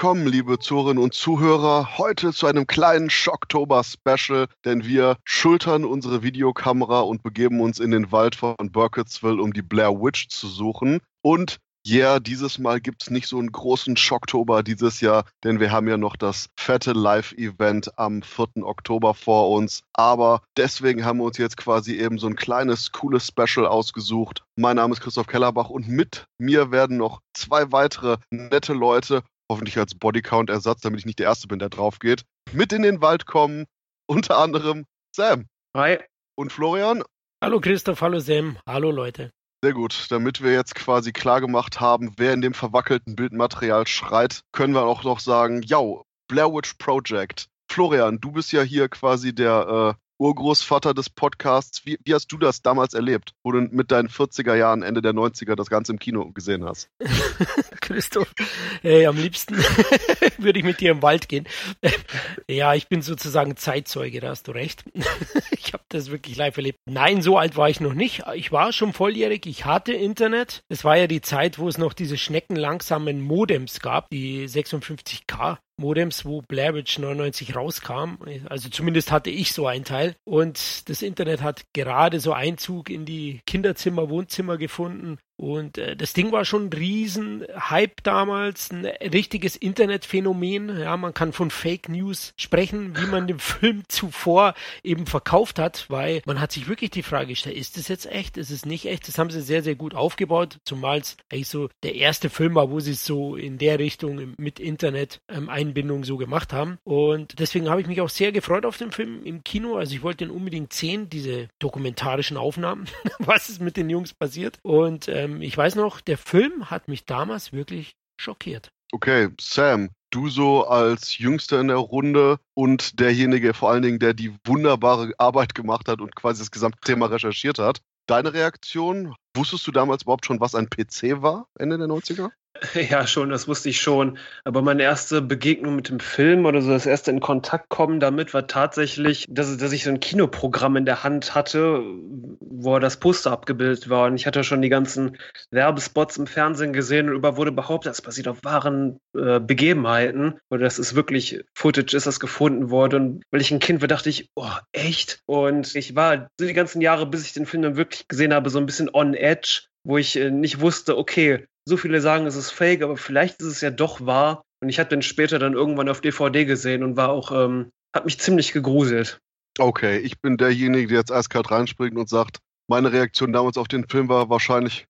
Willkommen, liebe Zuhörerinnen und Zuhörer, heute zu einem kleinen Schocktober-Special, denn wir schultern unsere Videokamera und begeben uns in den Wald von Burkittsville, um die Blair Witch zu suchen. Und ja, yeah, dieses Mal gibt es nicht so einen großen Schocktober dieses Jahr, denn wir haben ja noch das fette Live-Event am 4. Oktober vor uns. Aber deswegen haben wir uns jetzt quasi eben so ein kleines, cooles Special ausgesucht. Mein Name ist Christoph Kellerbach und mit mir werden noch zwei weitere nette Leute, hoffentlich als Bodycount-Ersatz, damit ich nicht der Erste bin, der drauf geht, mit in den Wald kommen. Unter anderem Sam. Hi. Und Florian. Hallo Christoph, hallo Sam, hallo Leute. Sehr gut. Damit wir jetzt quasi klargemacht haben, wer in dem verwackelten Bildmaterial schreit, können wir auch noch sagen, ja, Blair Witch Project. Florian, du bist ja hier quasi der äh, Urgroßvater des Podcasts. Wie, wie, hast du das damals erlebt, wo du mit deinen 40er Jahren, Ende der 90er das Ganze im Kino gesehen hast? Christoph, äh, am liebsten würde ich mit dir im Wald gehen. ja, ich bin sozusagen Zeitzeuge, da hast du recht. ich habe das wirklich live erlebt. Nein, so alt war ich noch nicht. Ich war schon volljährig, ich hatte Internet. Es war ja die Zeit, wo es noch diese schneckenlangsamen Modems gab, die 56K Modems, wo Blair Witch 99 rauskam. Also zumindest hatte ich so ein Teil. Und das Internet hat gerade so Einzug in die Kinderzimmer, Wohnzimmer gefunden. Und äh, das Ding war schon ein riesen Hype damals, ein richtiges Internetphänomen. Ja, man kann von Fake News sprechen, wie man den Film zuvor eben verkauft hat, weil man hat sich wirklich die Frage gestellt, ist das jetzt echt, ist es nicht echt? Das haben sie sehr, sehr gut aufgebaut, zumal es eigentlich so der erste Film war, wo sie es so in der Richtung mit Internet-Einbindung ähm, so gemacht haben. Und deswegen habe ich mich auch sehr gefreut auf den Film im Kino. Also ich wollte den unbedingt sehen, diese dokumentarischen Aufnahmen, was ist mit den Jungs passiert. Und ähm, ähm, ich weiß noch, der Film hat mich damals wirklich schockiert. Okay, Sam, du so als Jüngster in der Runde und derjenige vor allen Dingen, der die wunderbare Arbeit gemacht hat und quasi das gesamte Thema recherchiert hat. Deine Reaktion? Wusstest du damals überhaupt schon, was ein PC war, Ende der 90er? Ja, schon, das wusste ich schon. Aber meine erste Begegnung mit dem Film oder so das erste in Kontakt kommen damit war tatsächlich, dass, dass ich so ein Kinoprogramm in der Hand hatte, wo das Poster abgebildet war. Und ich hatte schon die ganzen Werbespots im Fernsehen gesehen und über wurde behauptet, das basiert auf wahren äh, Begebenheiten. Oder das ist wirklich Footage, ist das gefunden worden. Und weil ich ein Kind war, dachte ich, oh, echt? Und ich war so die ganzen Jahre, bis ich den Film dann wirklich gesehen habe, so ein bisschen on edge wo ich äh, nicht wusste, okay, so viele sagen, es ist fake, aber vielleicht ist es ja doch wahr. Und ich habe den später dann irgendwann auf DVD gesehen und war auch, ähm, hat mich ziemlich gegruselt. Okay, ich bin derjenige, der jetzt eiskalt reinspringt und sagt, meine Reaktion damals auf den Film war wahrscheinlich,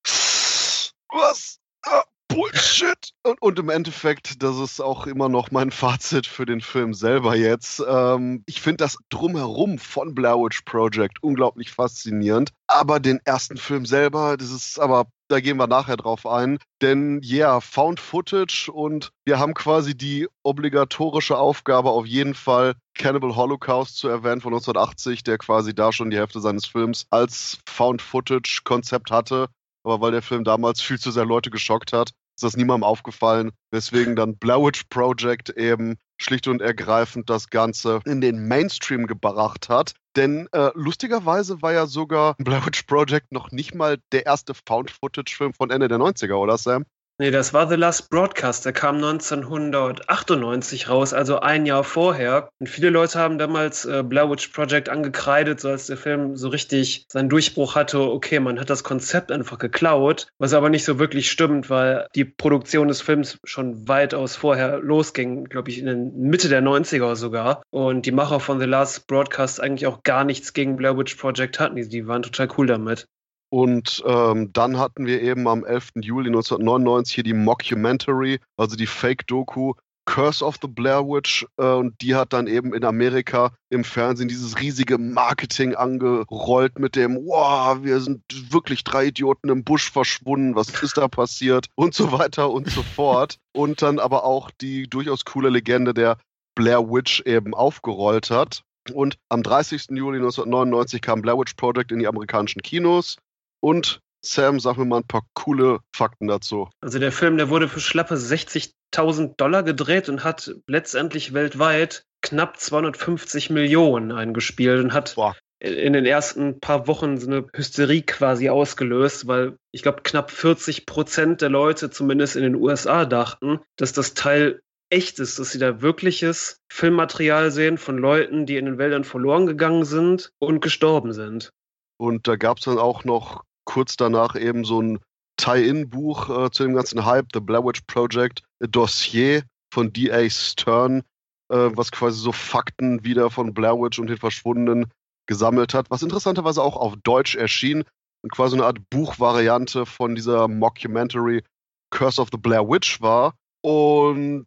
was? Ah, Bullshit! Und, und, im Endeffekt, das ist auch immer noch mein Fazit für den Film selber jetzt. Ähm, ich finde das Drumherum von Blair Witch Project unglaublich faszinierend. Aber den ersten Film selber, das ist aber da gehen wir nachher drauf ein. Denn ja, yeah, Found Footage und wir haben quasi die obligatorische Aufgabe, auf jeden Fall Cannibal Holocaust zu erwähnen von 1980, der quasi da schon die Hälfte seines Films als Found Footage Konzept hatte. Aber weil der Film damals viel zu sehr Leute geschockt hat, ist das niemandem aufgefallen, weswegen dann Blair Project eben schlicht und ergreifend das Ganze in den Mainstream gebracht hat. Denn äh, lustigerweise war ja sogar Blair Witch Project noch nicht mal der erste Found-Footage-Film von Ende der 90er, oder Sam? Nee, das war The Last Broadcast. Der kam 1998 raus, also ein Jahr vorher. Und viele Leute haben damals äh, Blair Witch Project angekreidet, so als der Film so richtig seinen Durchbruch hatte. Okay, man hat das Konzept einfach geklaut, was aber nicht so wirklich stimmt, weil die Produktion des Films schon weitaus vorher losging, glaube ich, in den Mitte der 90er sogar. Und die Macher von The Last Broadcast eigentlich auch gar nichts gegen Blair Witch Project hatten. Die, die waren total cool damit. Und ähm, dann hatten wir eben am 11. Juli 1999 hier die Mockumentary, also die Fake-Doku Curse of the Blair Witch. Äh, und die hat dann eben in Amerika im Fernsehen dieses riesige Marketing angerollt mit dem, wow, wir sind wirklich drei Idioten im Busch verschwunden, was ist da passiert und so weiter und so fort. Und dann aber auch die durchaus coole Legende der Blair Witch eben aufgerollt hat. Und am 30. Juli 1999 kam Blair Witch Project in die amerikanischen Kinos. Und Sam, sag mir mal ein paar coole Fakten dazu. Also der Film, der wurde für schlappe 60.000 Dollar gedreht und hat letztendlich weltweit knapp 250 Millionen eingespielt und hat Boah. in den ersten paar Wochen so eine Hysterie quasi ausgelöst, weil ich glaube knapp 40 Prozent der Leute zumindest in den USA dachten, dass das Teil echt ist, dass sie da wirkliches Filmmaterial sehen von Leuten, die in den Wäldern verloren gegangen sind und gestorben sind. Und da gab es dann auch noch kurz danach eben so ein Tie-In-Buch äh, zu dem ganzen Hype, The Blair Witch Project, A Dossier von D.A. Stern, äh, was quasi so Fakten wieder von Blair Witch und den Verschwundenen gesammelt hat, was interessanterweise auch auf Deutsch erschien und quasi eine Art Buchvariante von dieser Mockumentary Curse of the Blair Witch war. Und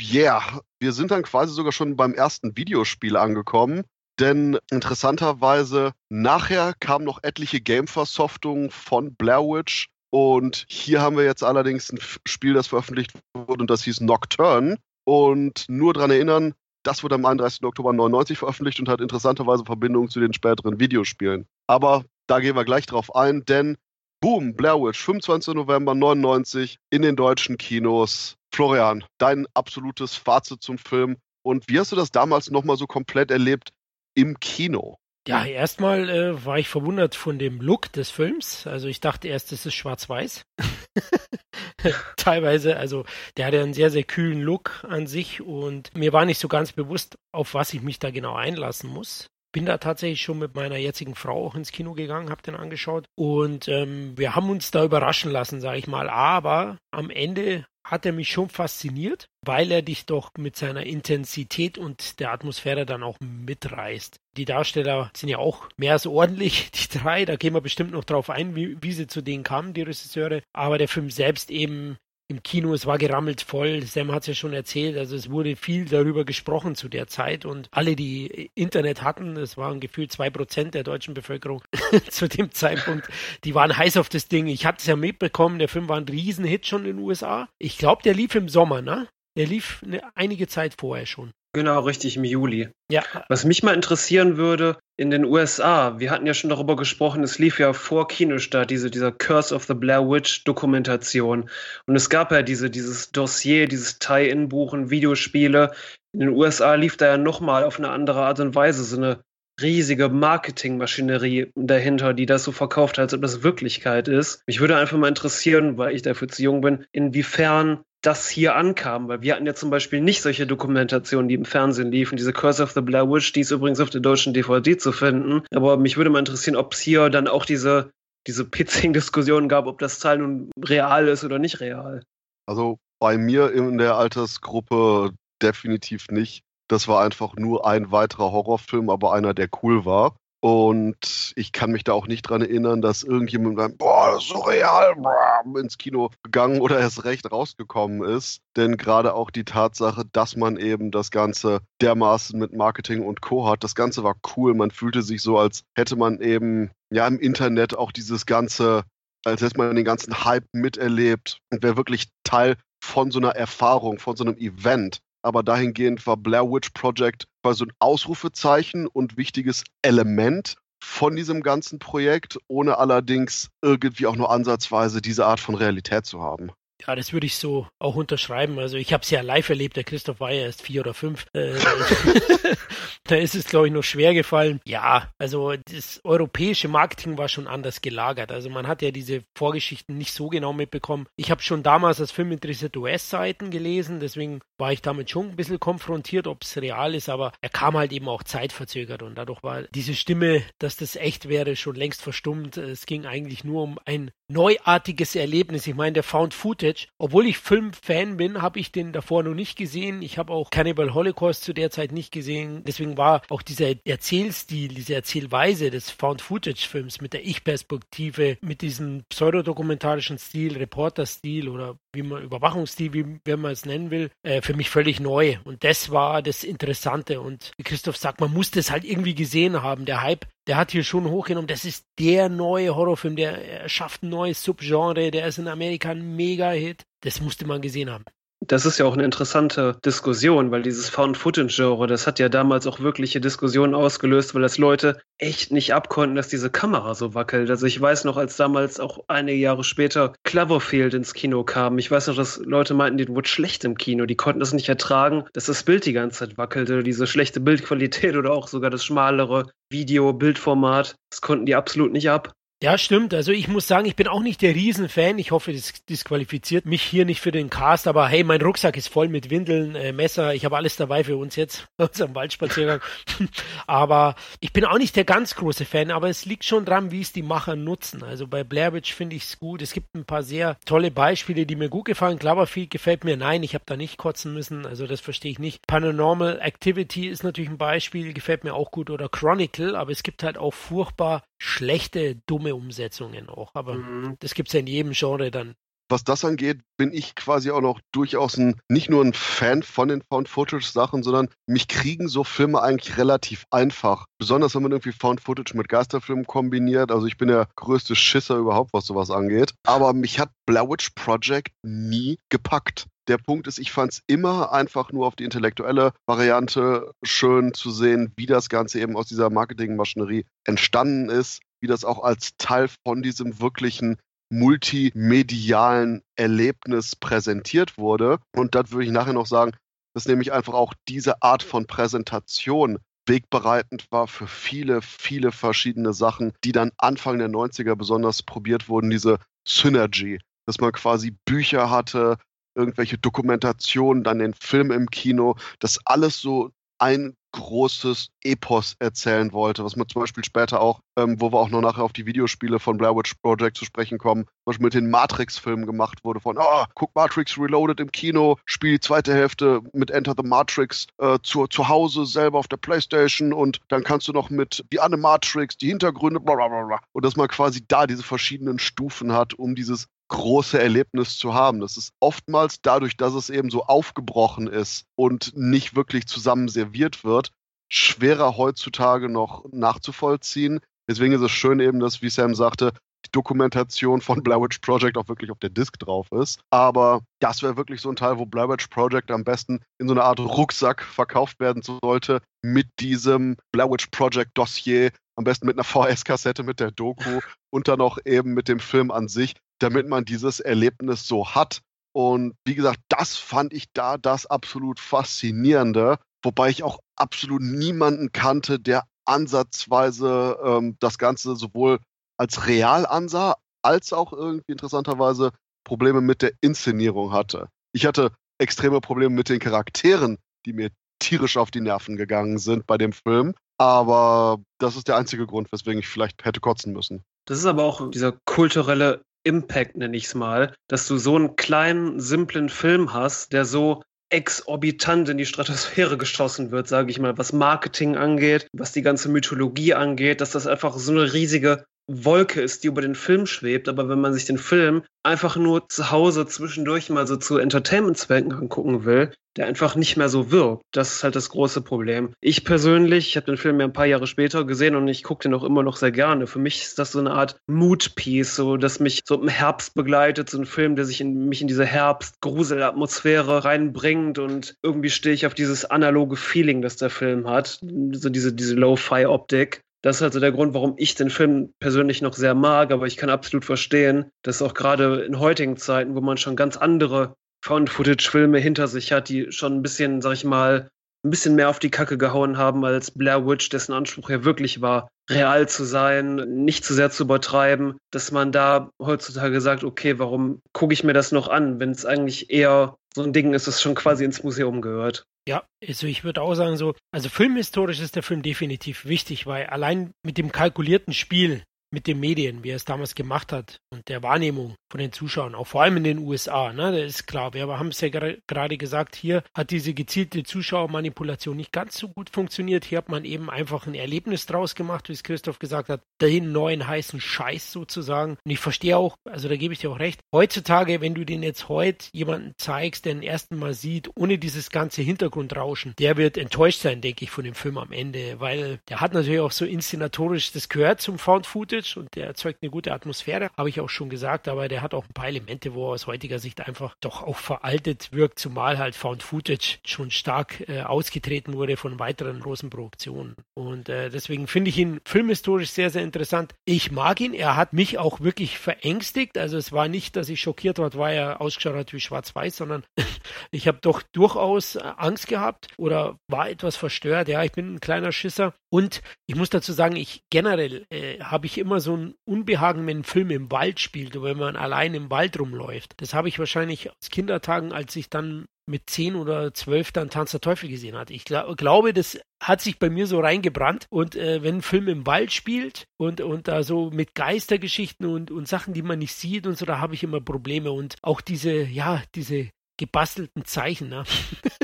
ja, yeah, wir sind dann quasi sogar schon beim ersten Videospiel angekommen. Denn interessanterweise, nachher kamen noch etliche Game-Versoftungen von Blair Witch. Und hier haben wir jetzt allerdings ein Spiel, das veröffentlicht wurde und das hieß Nocturne. Und nur daran erinnern, das wurde am 31. Oktober 99 veröffentlicht und hat interessanterweise Verbindungen zu den späteren Videospielen. Aber da gehen wir gleich drauf ein, denn Boom, Blair Witch, 25. November 99 in den deutschen Kinos. Florian, dein absolutes Fazit zum Film und wie hast du das damals nochmal so komplett erlebt im Kino? Ja, erstmal äh, war ich verwundert von dem Look des Films. Also ich dachte erst, es ist schwarz-weiß. Teilweise, also der hatte einen sehr, sehr kühlen Look an sich und mir war nicht so ganz bewusst, auf was ich mich da genau einlassen muss bin da tatsächlich schon mit meiner jetzigen Frau auch ins Kino gegangen, habe den angeschaut und ähm, wir haben uns da überraschen lassen, sage ich mal. Aber am Ende hat er mich schon fasziniert, weil er dich doch mit seiner Intensität und der Atmosphäre dann auch mitreißt. Die Darsteller sind ja auch mehr als ordentlich, die drei. Da gehen wir bestimmt noch drauf ein, wie, wie sie zu denen kamen, die Regisseure. Aber der Film selbst eben im Kino, es war gerammelt voll. Sam hat es ja schon erzählt, also es wurde viel darüber gesprochen zu der Zeit und alle, die Internet hatten, es waren gefühlt zwei Prozent der deutschen Bevölkerung zu dem Zeitpunkt, die waren heiß auf das Ding. Ich hatte es ja mitbekommen, der Film war ein Riesenhit schon in den USA. Ich glaube, der lief im Sommer, ne? Der lief eine, einige Zeit vorher schon. Genau, richtig, im Juli. Ja. Was mich mal interessieren würde, in den USA, wir hatten ja schon darüber gesprochen, es lief ja vor Kinostart, diese, dieser Curse of the Blair Witch Dokumentation. Und es gab ja diese, dieses Dossier, dieses Tie-In-Buchen, Videospiele. In den USA lief da ja nochmal auf eine andere Art und Weise so eine riesige Marketingmaschinerie dahinter, die das so verkauft als ob das Wirklichkeit ist. Mich würde einfach mal interessieren, weil ich dafür zu jung bin, inwiefern das hier ankam, weil wir hatten ja zum Beispiel nicht solche Dokumentationen, die im Fernsehen liefen. Diese Curse of the Blair Witch, die ist übrigens auf der deutschen DVD zu finden. Aber mich würde mal interessieren, ob es hier dann auch diese, diese Pizzing-Diskussion gab, ob das Teil nun real ist oder nicht real. Also bei mir in der Altersgruppe definitiv nicht. Das war einfach nur ein weiterer Horrorfilm, aber einer, der cool war. Und ich kann mich da auch nicht dran erinnern, dass irgendjemand dann, boah, das ist so real, boah, ins Kino gegangen oder erst recht rausgekommen ist. Denn gerade auch die Tatsache, dass man eben das Ganze dermaßen mit Marketing und Co. hat, das Ganze war cool. Man fühlte sich so, als hätte man eben ja im Internet auch dieses ganze, als hätte man den ganzen Hype miterlebt und wäre wirklich Teil von so einer Erfahrung, von so einem Event aber dahingehend war Blair Witch Project quasi ein Ausrufezeichen und wichtiges Element von diesem ganzen Projekt, ohne allerdings irgendwie auch nur ansatzweise diese Art von Realität zu haben. Ja, das würde ich so auch unterschreiben. Also ich habe es ja live erlebt, der Christoph war ja erst vier oder fünf. Äh, da ist es, glaube ich, noch schwer gefallen. Ja, also das europäische Marketing war schon anders gelagert. Also man hat ja diese Vorgeschichten nicht so genau mitbekommen. Ich habe schon damals als Film interessiert US-Seiten gelesen, deswegen war ich damit schon ein bisschen konfrontiert, ob es real ist, aber er kam halt eben auch zeitverzögert und dadurch war diese Stimme, dass das echt wäre, schon längst verstummt. Es ging eigentlich nur um ein neuartiges Erlebnis. Ich meine, der Found Footage, obwohl ich Filmfan bin, habe ich den davor noch nicht gesehen. Ich habe auch Cannibal Holocaust zu der Zeit nicht gesehen. Deswegen war auch dieser Erzählstil, diese Erzählweise des Found Footage Films mit der Ich-Perspektive, mit diesem pseudodokumentarischen Stil, Reporter-Stil oder wie man Überwachungsstil, wie, wie man es nennen will, äh, für mich völlig neu. Und das war das Interessante. Und wie Christoph sagt, man muss das halt irgendwie gesehen haben. Der Hype der hat hier schon hochgenommen, das ist der neue Horrorfilm, der schafft ein neues Subgenre, der ist in Amerika ein Mega-Hit. Das musste man gesehen haben. Das ist ja auch eine interessante Diskussion, weil dieses Found-Footage-Genre, das hat ja damals auch wirkliche Diskussionen ausgelöst, weil das Leute echt nicht abkonnten, dass diese Kamera so wackelt. Also ich weiß noch, als damals auch einige Jahre später Cloverfield ins Kino kam, ich weiß noch, dass Leute meinten, die wurde schlecht im Kino, die konnten das nicht ertragen, dass das Bild die ganze Zeit wackelte, diese schlechte Bildqualität oder auch sogar das schmalere Video-Bildformat, das konnten die absolut nicht ab. Ja, stimmt. Also ich muss sagen, ich bin auch nicht der Riesenfan. Ich hoffe, das disqualifiziert mich hier nicht für den Cast. Aber hey, mein Rucksack ist voll mit Windeln, äh, Messer. Ich habe alles dabei für uns jetzt, unserem Waldspaziergang. aber ich bin auch nicht der ganz große Fan. Aber es liegt schon dran, wie es die Macher nutzen. Also bei Blair Witch finde ich es gut. Es gibt ein paar sehr tolle Beispiele, die mir gut gefallen. Cloverfield gefällt mir. Nein, ich habe da nicht kotzen müssen. Also das verstehe ich nicht. Paranormal Activity ist natürlich ein Beispiel, gefällt mir auch gut. Oder Chronicle. Aber es gibt halt auch furchtbar schlechte, dumme Umsetzungen auch. Aber mhm. das gibt es ja in jedem Genre dann. Was das angeht, bin ich quasi auch noch durchaus ein, nicht nur ein Fan von den Found-Footage-Sachen, sondern mich kriegen so Filme eigentlich relativ einfach. Besonders wenn man irgendwie Found-Footage mit Geisterfilmen kombiniert. Also ich bin der größte Schisser überhaupt, was sowas angeht. Aber mich hat Blair Witch Project nie gepackt. Der Punkt ist, ich fand es immer einfach nur auf die intellektuelle Variante schön zu sehen, wie das Ganze eben aus dieser Marketingmaschinerie entstanden ist, wie das auch als Teil von diesem wirklichen multimedialen Erlebnis präsentiert wurde. Und das würde ich nachher noch sagen, dass nämlich einfach auch diese Art von Präsentation wegbereitend war für viele, viele verschiedene Sachen, die dann Anfang der 90er besonders probiert wurden, diese Synergy, dass man quasi Bücher hatte, irgendwelche Dokumentationen, dann den Film im Kino, das alles so ein großes Epos erzählen wollte, was man zum Beispiel später auch, ähm, wo wir auch noch nachher auf die Videospiele von Blair Witch Project zu sprechen kommen, zum Beispiel mit den Matrix-Filmen gemacht wurde von, oh, guck Matrix Reloaded im Kino, spiel die zweite Hälfte mit Enter the Matrix äh, zu, zu Hause selber auf der Playstation und dann kannst du noch mit die Animatrix, die Hintergründe, bla bla bla. Und dass man quasi da diese verschiedenen Stufen hat, um dieses große Erlebnis zu haben. Das ist oftmals dadurch, dass es eben so aufgebrochen ist und nicht wirklich zusammen serviert wird, schwerer heutzutage noch nachzuvollziehen. Deswegen ist es schön eben, dass, wie Sam sagte, die Dokumentation von Blair Witch Project auch wirklich auf der Disk drauf ist. Aber das wäre wirklich so ein Teil, wo Blair Witch Project am besten in so einer Art Rucksack verkauft werden sollte mit diesem Blair Witch Project Dossier, am besten mit einer VS-Kassette mit der Doku und dann auch eben mit dem Film an sich, damit man dieses Erlebnis so hat. Und wie gesagt, das fand ich da das absolut Faszinierende, wobei ich auch absolut niemanden kannte, der ansatzweise ähm, das Ganze sowohl als real ansah, als auch irgendwie interessanterweise Probleme mit der Inszenierung hatte. Ich hatte extreme Probleme mit den Charakteren, die mir tierisch auf die Nerven gegangen sind bei dem Film. Aber das ist der einzige Grund, weswegen ich vielleicht hätte kotzen müssen. Das ist aber auch dieser kulturelle Impact, nenne ich es mal, dass du so einen kleinen, simplen Film hast, der so exorbitant in die Stratosphäre geschossen wird, sage ich mal, was Marketing angeht, was die ganze Mythologie angeht, dass das einfach so eine riesige Wolke ist, die über den Film schwebt. Aber wenn man sich den Film einfach nur zu Hause zwischendurch mal so zu Entertainment-Zwecken angucken will, der einfach nicht mehr so wirkt. Das ist halt das große Problem. Ich persönlich, ich habe den Film ja ein paar Jahre später gesehen und ich gucke den auch immer noch sehr gerne. Für mich ist das so eine Art Mood-Piece, so dass mich so im Herbst begleitet, so ein Film, der sich in mich in diese Herbst-Grusel-Atmosphäre reinbringt und irgendwie stehe ich auf dieses analoge Feeling, das der Film hat. So diese, diese Lo-Fi-Optik. Das ist also der Grund, warum ich den Film persönlich noch sehr mag, aber ich kann absolut verstehen, dass auch gerade in heutigen Zeiten, wo man schon ganz andere Found-Footage-Filme hinter sich hat, die schon ein bisschen, sag ich mal, ein bisschen mehr auf die Kacke gehauen haben als Blair Witch, dessen Anspruch ja wirklich war, real zu sein, nicht zu sehr zu übertreiben, dass man da heutzutage sagt, okay, warum gucke ich mir das noch an, wenn es eigentlich eher so ein Ding ist, das schon quasi ins Museum gehört. Ja, also ich würde auch sagen so, also filmhistorisch ist der Film definitiv wichtig, weil allein mit dem kalkulierten Spiel mit den Medien, wie er es damals gemacht hat und der Wahrnehmung von den Zuschauern, auch vor allem in den USA. Ne? Das ist klar. Wir haben es ja gerade gesagt, hier hat diese gezielte Zuschauermanipulation nicht ganz so gut funktioniert. Hier hat man eben einfach ein Erlebnis draus gemacht, wie es Christoph gesagt hat, den neuen heißen Scheiß sozusagen. Und ich verstehe auch, also da gebe ich dir auch recht, heutzutage, wenn du den jetzt heute jemanden zeigst, der den ersten Mal sieht, ohne dieses ganze Hintergrundrauschen, der wird enttäuscht sein, denke ich, von dem Film am Ende, weil der hat natürlich auch so inszenatorisch, das gehört zum Found Footage Footage und der erzeugt eine gute Atmosphäre, habe ich auch schon gesagt, aber der hat auch ein paar Elemente, wo er aus heutiger Sicht einfach doch auch veraltet wirkt, zumal halt Found Footage schon stark äh, ausgetreten wurde von weiteren großen Produktionen. Und äh, deswegen finde ich ihn filmhistorisch sehr, sehr interessant. Ich mag ihn, er hat mich auch wirklich verängstigt, also es war nicht, dass ich schockiert war, weil er ausgeschaut hat wie schwarz-weiß, sondern ich habe doch durchaus äh, Angst gehabt oder war etwas verstört. Ja, ich bin ein kleiner Schisser und ich muss dazu sagen, ich generell äh, habe ich immer so ein Unbehagen, wenn ein Film im Wald spielt oder wenn man allein im Wald rumläuft. Das habe ich wahrscheinlich aus Kindertagen, als ich dann mit zehn oder zwölf dann Tanz der Teufel gesehen hatte. Ich glaub, glaube, das hat sich bei mir so reingebrannt. Und äh, wenn ein Film im Wald spielt und, und da so mit Geistergeschichten und, und Sachen, die man nicht sieht und so, da habe ich immer Probleme. Und auch diese, ja, diese gebastelten Zeichen, ne?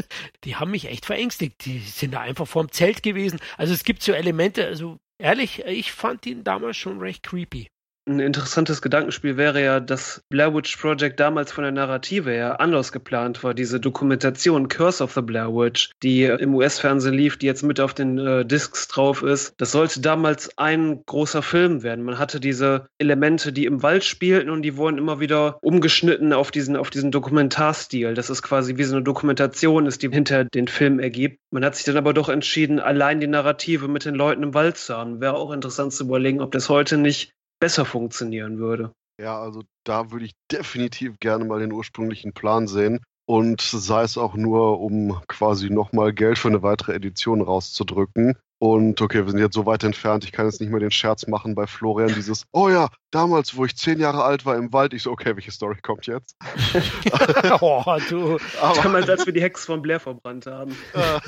die haben mich echt verängstigt. Die sind da einfach vorm Zelt gewesen. Also es gibt so Elemente, also ehrlich, ich fand ihn damals schon recht creepy. Ein interessantes Gedankenspiel wäre ja, dass Blair Witch Project damals von der Narrative her anders geplant war. Diese Dokumentation Curse of the Blair Witch, die im US-Fernsehen lief, die jetzt mit auf den äh, Discs drauf ist, das sollte damals ein großer Film werden. Man hatte diese Elemente, die im Wald spielten und die wurden immer wieder umgeschnitten auf diesen, auf diesen Dokumentarstil. Das ist quasi wie so eine Dokumentation ist, die hinter den Film ergibt. Man hat sich dann aber doch entschieden, allein die Narrative mit den Leuten im Wald zu haben. Wäre auch interessant zu überlegen, ob das heute nicht besser funktionieren würde. Ja, also da würde ich definitiv gerne mal den ursprünglichen Plan sehen. Und sei es auch nur, um quasi nochmal Geld für eine weitere Edition rauszudrücken. Und okay, wir sind jetzt so weit entfernt, ich kann jetzt nicht mehr den Scherz machen bei Florian, dieses, oh ja, damals, wo ich zehn Jahre alt war im Wald, ich so, okay, welche Story kommt jetzt? oh, du. Aber, damals, als wir die Hex von Blair verbrannt haben. Äh,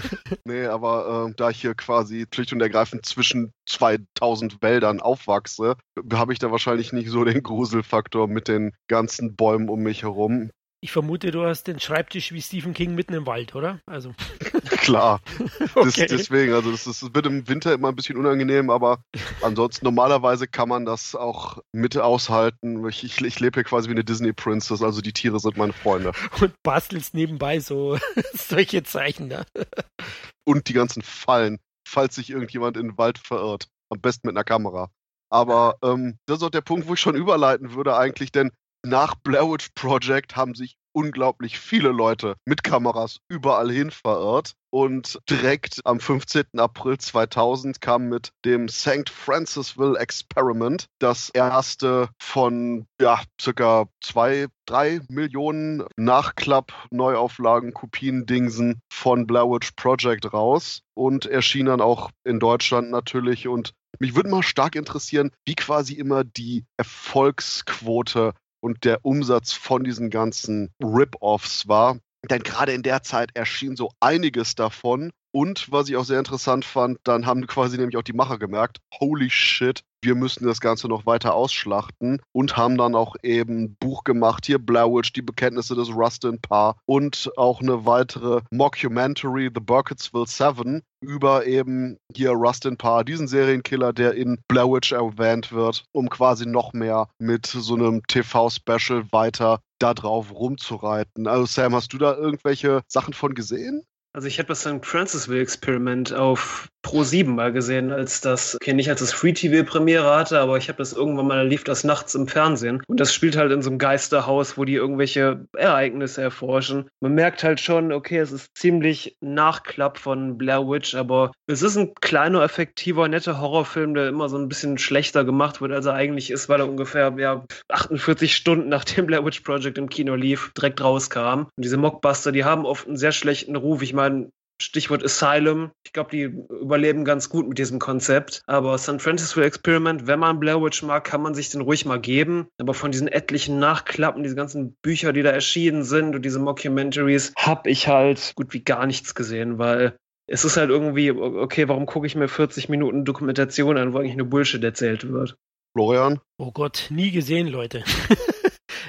nee, aber äh, da ich hier quasi schlicht und ergreifend zwischen 2000 Wäldern aufwachse, habe ich da wahrscheinlich nicht so den Gruselfaktor mit den ganzen Bäumen um mich herum. Ich vermute, du hast den Schreibtisch wie Stephen King mitten im Wald, oder? Also. Klar. okay. deswegen, also das, das wird im Winter immer ein bisschen unangenehm, aber ansonsten normalerweise kann man das auch mit aushalten. Ich, ich, ich lebe hier quasi wie eine Disney Princess, also die Tiere sind meine Freunde. Und bastelst nebenbei so solche Zeichen da. Und die ganzen Fallen, falls sich irgendjemand in den Wald verirrt. Am besten mit einer Kamera. Aber ähm, das ist auch der Punkt, wo ich schon überleiten würde eigentlich, denn nach Blair Witch Project haben sich unglaublich viele Leute mit Kameras überall hin verirrt. Und direkt am 15. April 2000 kam mit dem St. Francisville Experiment das erste von ja, circa zwei, drei Millionen Nachklapp-Neuauflagen, Kopien-Dingsen von Blair Witch Project raus und erschien dann auch in Deutschland natürlich. Und mich würde mal stark interessieren, wie quasi immer die Erfolgsquote und der Umsatz von diesen ganzen Rip-Offs war. Denn gerade in der Zeit erschien so einiges davon. Und was ich auch sehr interessant fand, dann haben quasi nämlich auch die Macher gemerkt, holy shit, wir müssen das Ganze noch weiter ausschlachten und haben dann auch eben ein Buch gemacht, hier Blair Witch, die Bekenntnisse des Rustin Paar und auch eine weitere Mockumentary, The Burkittsville Seven, über eben hier Rustin Paar, diesen Serienkiller, der in Blair Witch erwähnt wird, um quasi noch mehr mit so einem TV-Special weiter da drauf rumzureiten. Also Sam, hast du da irgendwelche Sachen von gesehen? Also ich habe das St. Francisville Experiment auf Pro 7 mal gesehen, als das, okay, nicht als das Free TV Premiere hatte, aber ich habe das irgendwann mal, lief das nachts im Fernsehen. Und das spielt halt in so einem Geisterhaus, wo die irgendwelche Ereignisse erforschen. Man merkt halt schon, okay, es ist ziemlich Nachklapp von Blair Witch, aber es ist ein kleiner, effektiver, netter Horrorfilm, der immer so ein bisschen schlechter gemacht wird, als er eigentlich ist, weil er ungefähr, ja, 48 Stunden nachdem Blair Witch Project im Kino lief, direkt rauskam. Und diese Mockbuster, die haben oft einen sehr schlechten Ruf. Ich meine, Stichwort Asylum. Ich glaube, die überleben ganz gut mit diesem Konzept. Aber San Francisco Experiment, wenn man Blair Witch mag, kann man sich den ruhig mal geben. Aber von diesen etlichen Nachklappen, diese ganzen Bücher, die da erschienen sind und diese Mockumentaries, habe ich halt gut wie gar nichts gesehen, weil es ist halt irgendwie, okay, warum gucke ich mir 40 Minuten Dokumentation an, wo eigentlich nur Bullshit erzählt wird? Florian? Oh Gott, nie gesehen, Leute.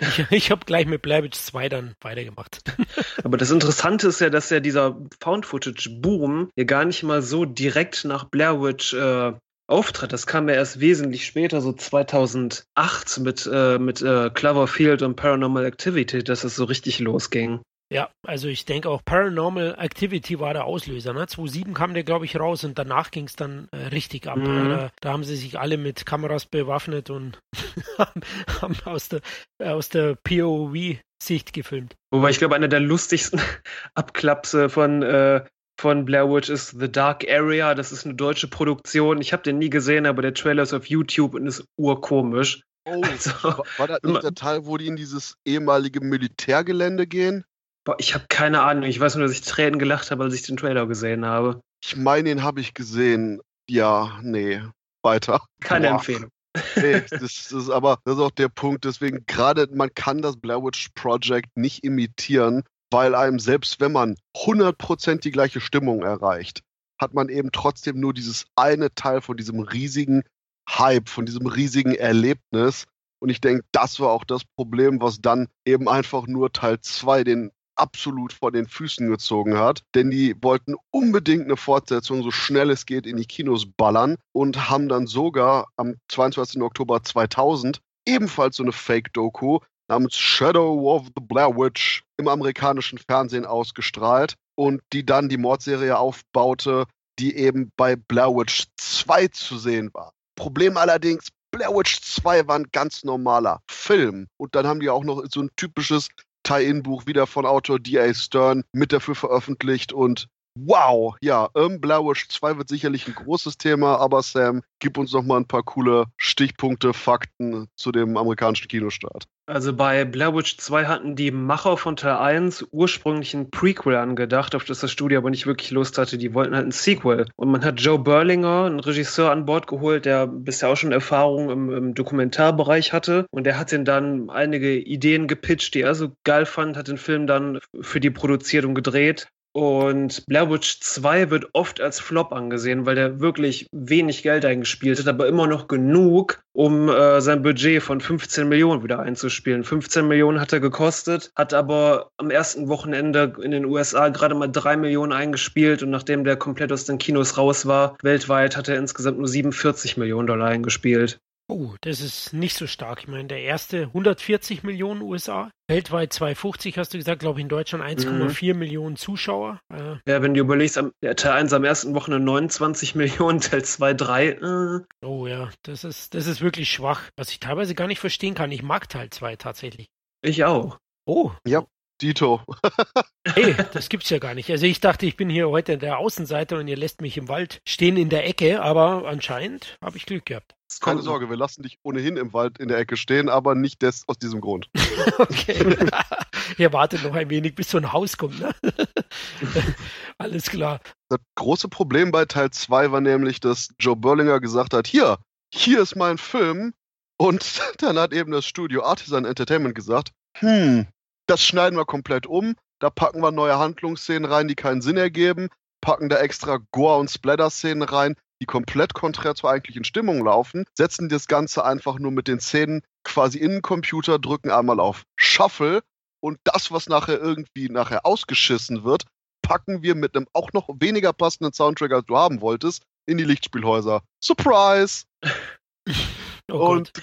Ich, ich habe gleich mit Blair Witch 2 dann weitergemacht. Aber das Interessante ist ja, dass ja dieser Found-Footage-Boom ja gar nicht mal so direkt nach Blair Witch äh, auftritt. Das kam ja erst wesentlich später, so 2008 mit, äh, mit äh, Cloverfield und Paranormal Activity, dass es so richtig losging. Ja, also ich denke auch Paranormal Activity war der Auslöser. Ne? 2007 kam der, glaube ich, raus und danach ging es dann äh, richtig ab. Mhm. Da, da, haben sie sich alle mit Kameras bewaffnet und haben aus der, aus der POV-Sicht gefilmt. Wobei ich glaube, einer der lustigsten Abklapse von, äh, von Blair Witch ist The Dark Area. Das ist eine deutsche Produktion. Ich habe den nie gesehen, aber der Trailer ist auf YouTube und ist urkomisch. Oh, also, war das nicht der Teil, wo die in dieses ehemalige Militärgelände gehen? Boah, ich habe keine Ahnung. Ich weiß nur, dass ich Tränen gelacht habe, als ich den Trailer gesehen habe. Ich meine, den habe ich gesehen. Ja, nee. Weiter. Keine Boah. Empfehlung. Nee, das ist aber das ist auch der Punkt. Deswegen gerade, man kann das Blair Witch Project nicht imitieren, weil einem, selbst wenn man 100% die gleiche Stimmung erreicht, hat man eben trotzdem nur dieses eine Teil von diesem riesigen Hype, von diesem riesigen Erlebnis. Und ich denke, das war auch das Problem, was dann eben einfach nur Teil 2 den absolut vor den Füßen gezogen hat. Denn die wollten unbedingt eine Fortsetzung, so schnell es geht, in die Kinos ballern und haben dann sogar am 22. Oktober 2000 ebenfalls so eine Fake-Doku namens Shadow of the Blair Witch im amerikanischen Fernsehen ausgestrahlt und die dann die Mordserie aufbaute, die eben bei Blair Witch 2 zu sehen war. Problem allerdings, Blair Witch 2 war ein ganz normaler Film. Und dann haben die auch noch so ein typisches Tie-In-Buch wieder von Autor D.A. Stern mit dafür veröffentlicht und Wow, ja, ähm, Blair Witch 2 wird sicherlich ein großes Thema, aber Sam, gib uns noch mal ein paar coole Stichpunkte, Fakten zu dem amerikanischen Kinostart. Also bei Blair Witch 2 hatten die Macher von Teil 1 ursprünglich ein Prequel angedacht, auf das das Studio aber nicht wirklich Lust hatte. Die wollten halt ein Sequel. Und man hat Joe Berlinger, einen Regisseur, an Bord geholt, der bisher auch schon Erfahrung im, im Dokumentarbereich hatte. Und der hat den dann einige Ideen gepitcht, die er so geil fand, hat den Film dann für die produziert und gedreht. Und Blair Witch 2 wird oft als Flop angesehen, weil der wirklich wenig Geld eingespielt hat, aber immer noch genug, um äh, sein Budget von 15 Millionen wieder einzuspielen. 15 Millionen hat er gekostet, hat aber am ersten Wochenende in den USA gerade mal 3 Millionen eingespielt und nachdem der komplett aus den Kinos raus war, weltweit hat er insgesamt nur 47 Millionen Dollar eingespielt. Oh, das ist nicht so stark. Ich meine, der erste 140 Millionen USA, weltweit 250, hast du gesagt, glaube ich, in Deutschland 1,4 mhm. Millionen Zuschauer. Äh. Ja, wenn du überlegst, am, Teil 1 am ersten Wochenende 29 Millionen, Teil 2 3. Äh. Oh ja, das ist, das ist wirklich schwach, was ich teilweise gar nicht verstehen kann. Ich mag Teil 2 tatsächlich. Ich auch. Oh. Ja, Dito. hey, das gibt's ja gar nicht. Also ich dachte, ich bin hier heute der Außenseiter und ihr lässt mich im Wald stehen in der Ecke, aber anscheinend habe ich Glück gehabt. Keine Sorge, wir lassen dich ohnehin im Wald in der Ecke stehen, aber nicht des, aus diesem Grund. okay. Ihr wartet noch ein wenig, bis so ein Haus kommt, ne? Alles klar. Das große Problem bei Teil 2 war nämlich, dass Joe Berlinger gesagt hat, hier, hier ist mein Film. Und dann hat eben das Studio Artisan Entertainment gesagt, hm, das schneiden wir komplett um, da packen wir neue Handlungsszenen rein, die keinen Sinn ergeben, packen da extra Gore- und Splatter-Szenen rein, die komplett konträr zur eigentlichen Stimmung laufen, setzen das Ganze einfach nur mit den Szenen quasi in den Computer, drücken einmal auf Shuffle und das, was nachher irgendwie nachher ausgeschissen wird, packen wir mit einem auch noch weniger passenden Soundtrack, als du haben wolltest, in die Lichtspielhäuser. Surprise! Oh und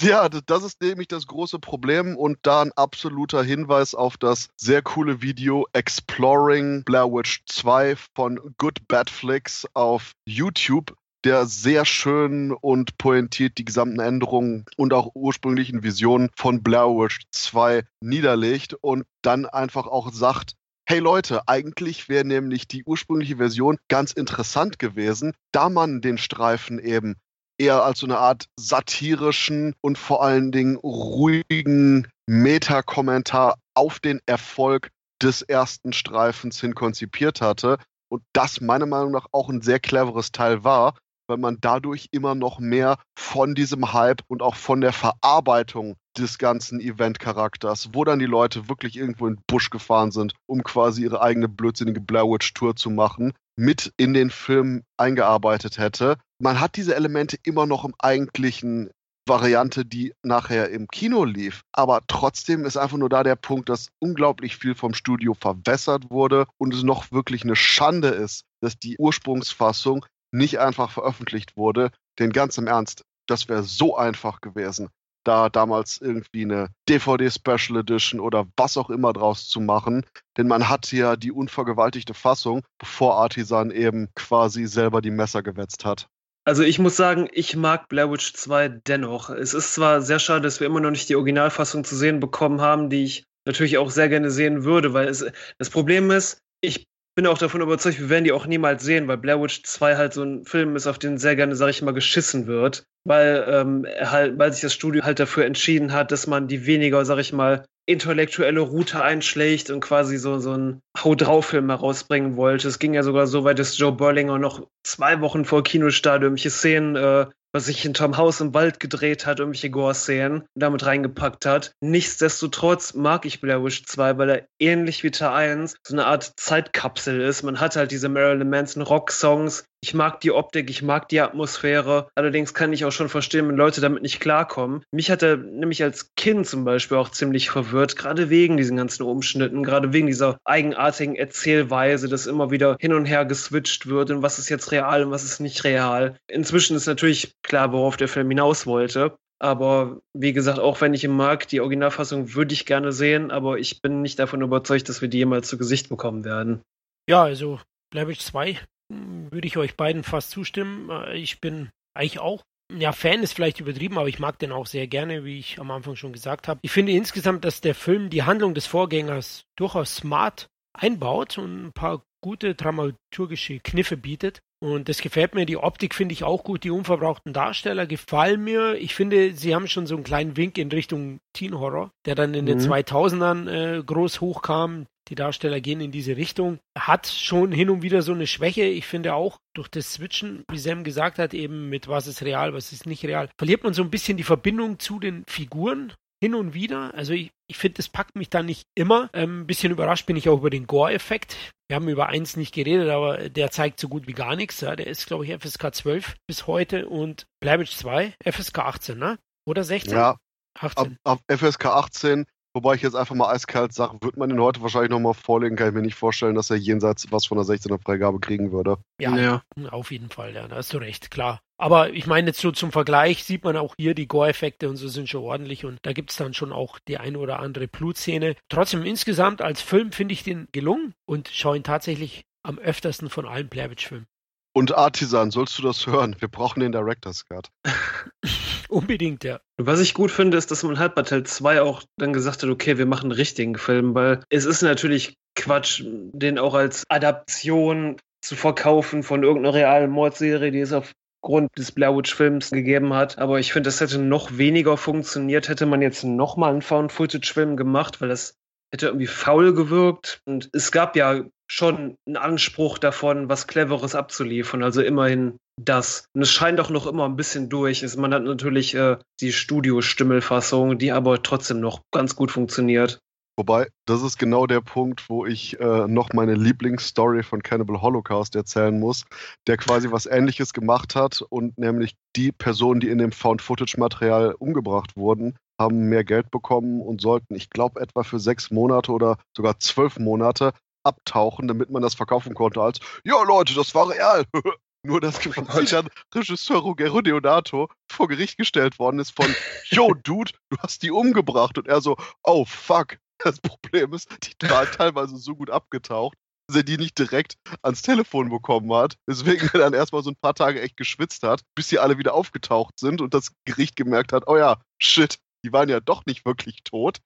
ja, das ist nämlich das große Problem und da ein absoluter Hinweis auf das sehr coole Video Exploring Blair Witch 2 von Good Bad Flicks auf YouTube der sehr schön und pointiert die gesamten Änderungen und auch ursprünglichen Visionen von Blair Witch 2 niederlegt und dann einfach auch sagt, hey Leute, eigentlich wäre nämlich die ursprüngliche Version ganz interessant gewesen, da man den Streifen eben eher als so eine Art satirischen und vor allen Dingen ruhigen Meta-Kommentar auf den Erfolg des ersten Streifens hin konzipiert hatte. Und das meiner Meinung nach auch ein sehr cleveres Teil war, weil man dadurch immer noch mehr von diesem Hype und auch von der Verarbeitung des ganzen Event-Charakters, wo dann die Leute wirklich irgendwo in den Busch gefahren sind, um quasi ihre eigene blödsinnige Blair Witch-Tour zu machen, mit in den Film eingearbeitet hätte man hat diese Elemente immer noch im eigentlichen Variante, die nachher im Kino lief. Aber trotzdem ist einfach nur da der Punkt, dass unglaublich viel vom Studio verwässert wurde und es noch wirklich eine Schande ist, dass die Ursprungsfassung nicht einfach veröffentlicht wurde. Denn ganz im Ernst, das wäre so einfach gewesen, da damals irgendwie eine DVD Special Edition oder was auch immer draus zu machen. Denn man hat ja die unvergewaltigte Fassung, bevor Artisan eben quasi selber die Messer gewetzt hat. Also ich muss sagen, ich mag Blair Witch 2 dennoch. Es ist zwar sehr schade, dass wir immer noch nicht die Originalfassung zu sehen bekommen haben, die ich natürlich auch sehr gerne sehen würde, weil es, das Problem ist, ich bin auch davon überzeugt, wir werden die auch niemals sehen, weil Blair Witch 2 halt so ein Film ist, auf den sehr gerne, sag ich mal, geschissen wird, weil, ähm, halt, weil sich das Studio halt dafür entschieden hat, dass man die weniger, sag ich mal, intellektuelle Route einschlägt und quasi so, so einen Hau drauf-Film herausbringen wollte. Es ging ja sogar so weit, dass Joe Burlinger noch zwei Wochen vor irgendwelche Szenen äh, was sich hinterm Haus im Wald gedreht hat, irgendwelche Gore-Szenen damit reingepackt hat. Nichtsdestotrotz mag ich Blair Witch 2, weil er ähnlich wie Teil 1 so eine Art Zeitkapsel ist. Man hat halt diese Marilyn Manson Rock-Songs. Ich mag die Optik, ich mag die Atmosphäre. Allerdings kann ich auch schon verstehen, wenn Leute damit nicht klarkommen. Mich hat er nämlich als Kind zum Beispiel auch ziemlich verwirrt, gerade wegen diesen ganzen Umschnitten, gerade wegen dieser eigenartigen Erzählweise, dass immer wieder hin und her geswitcht wird und was ist jetzt real und was ist nicht real. Inzwischen ist natürlich klar, worauf der Film hinaus wollte. Aber wie gesagt, auch wenn ich ihn mag, die Originalfassung würde ich gerne sehen, aber ich bin nicht davon überzeugt, dass wir die jemals zu Gesicht bekommen werden. Ja, also Blair 2 hm, würde ich euch beiden fast zustimmen. Äh, ich bin eigentlich auch ja, Fan ist vielleicht übertrieben, aber ich mag den auch sehr gerne, wie ich am Anfang schon gesagt habe. Ich finde insgesamt, dass der Film die Handlung des Vorgängers durchaus smart einbaut und ein paar gute dramaturgische Kniffe bietet. Und das gefällt mir. Die Optik finde ich auch gut. Die unverbrauchten Darsteller gefallen mir. Ich finde, sie haben schon so einen kleinen Wink in Richtung Teen Horror, der dann in mhm. den 2000ern äh, groß hochkam. Die Darsteller gehen in diese Richtung. Hat schon hin und wieder so eine Schwäche. Ich finde auch durch das Switchen, wie Sam gesagt hat, eben mit was ist real, was ist nicht real, verliert man so ein bisschen die Verbindung zu den Figuren hin und wieder. Also ich, ich finde, das packt mich da nicht immer. Ähm, ein bisschen überrascht bin ich auch über den Gore-Effekt. Wir haben über eins nicht geredet, aber der zeigt so gut wie gar nichts. Ja. Der ist, glaube ich, FSK 12 bis heute und Bleibisch 2 FSK 18, ne? Oder 16? Ja. 18. Ab, ab FSK 18 Wobei ich jetzt einfach mal eiskalt sage, wird man den heute wahrscheinlich nochmal vorlegen, kann ich mir nicht vorstellen, dass er jenseits was von der 16er Freigabe kriegen würde. Ja, ja, auf jeden Fall, ja, da hast du recht, klar. Aber ich meine, jetzt so zum Vergleich sieht man auch hier, die Gore-Effekte und so sind schon ordentlich und da gibt es dann schon auch die eine oder andere Blutszene. Trotzdem insgesamt als Film finde ich den gelungen und schaue ihn tatsächlich am öftersten von allen Blair-Witch-Filmen. Und Artisan, sollst du das hören? Wir brauchen den Director's Cut. Unbedingt, ja. Was ich gut finde, ist, dass man halt bei Teil 2 auch dann gesagt hat, okay, wir machen einen richtigen Film, weil es ist natürlich Quatsch, den auch als Adaption zu verkaufen von irgendeiner realen Mordserie, die es aufgrund des Blair Witch Films gegeben hat. Aber ich finde, das hätte noch weniger funktioniert, hätte man jetzt nochmal einen Found-Footage-Film gemacht, weil das hätte irgendwie faul gewirkt. Und es gab ja schon einen Anspruch davon, was Cleveres abzuliefern. Also immerhin das. Und es scheint auch noch immer ein bisschen durch. Man hat natürlich äh, die Studio-Stimmelfassung, die aber trotzdem noch ganz gut funktioniert. Wobei, das ist genau der Punkt, wo ich äh, noch meine Lieblingsstory von Cannibal Holocaust erzählen muss, der quasi was ähnliches gemacht hat und nämlich die Personen, die in dem Found-Footage-Material umgebracht wurden, haben mehr Geld bekommen und sollten, ich glaube, etwa für sechs Monate oder sogar zwölf Monate abtauchen, damit man das verkaufen konnte als, ja Leute, das war real. Nur, dass quasi dann Regisseur Ruggero Deodato vor Gericht gestellt worden ist von, yo, Dude, du hast die umgebracht. Und er so, oh, fuck. Das Problem ist, die war teilweise so gut abgetaucht, dass er die nicht direkt ans Telefon bekommen hat. Deswegen er dann erstmal so ein paar Tage echt geschwitzt hat, bis sie alle wieder aufgetaucht sind und das Gericht gemerkt hat, oh ja, shit, die waren ja doch nicht wirklich tot.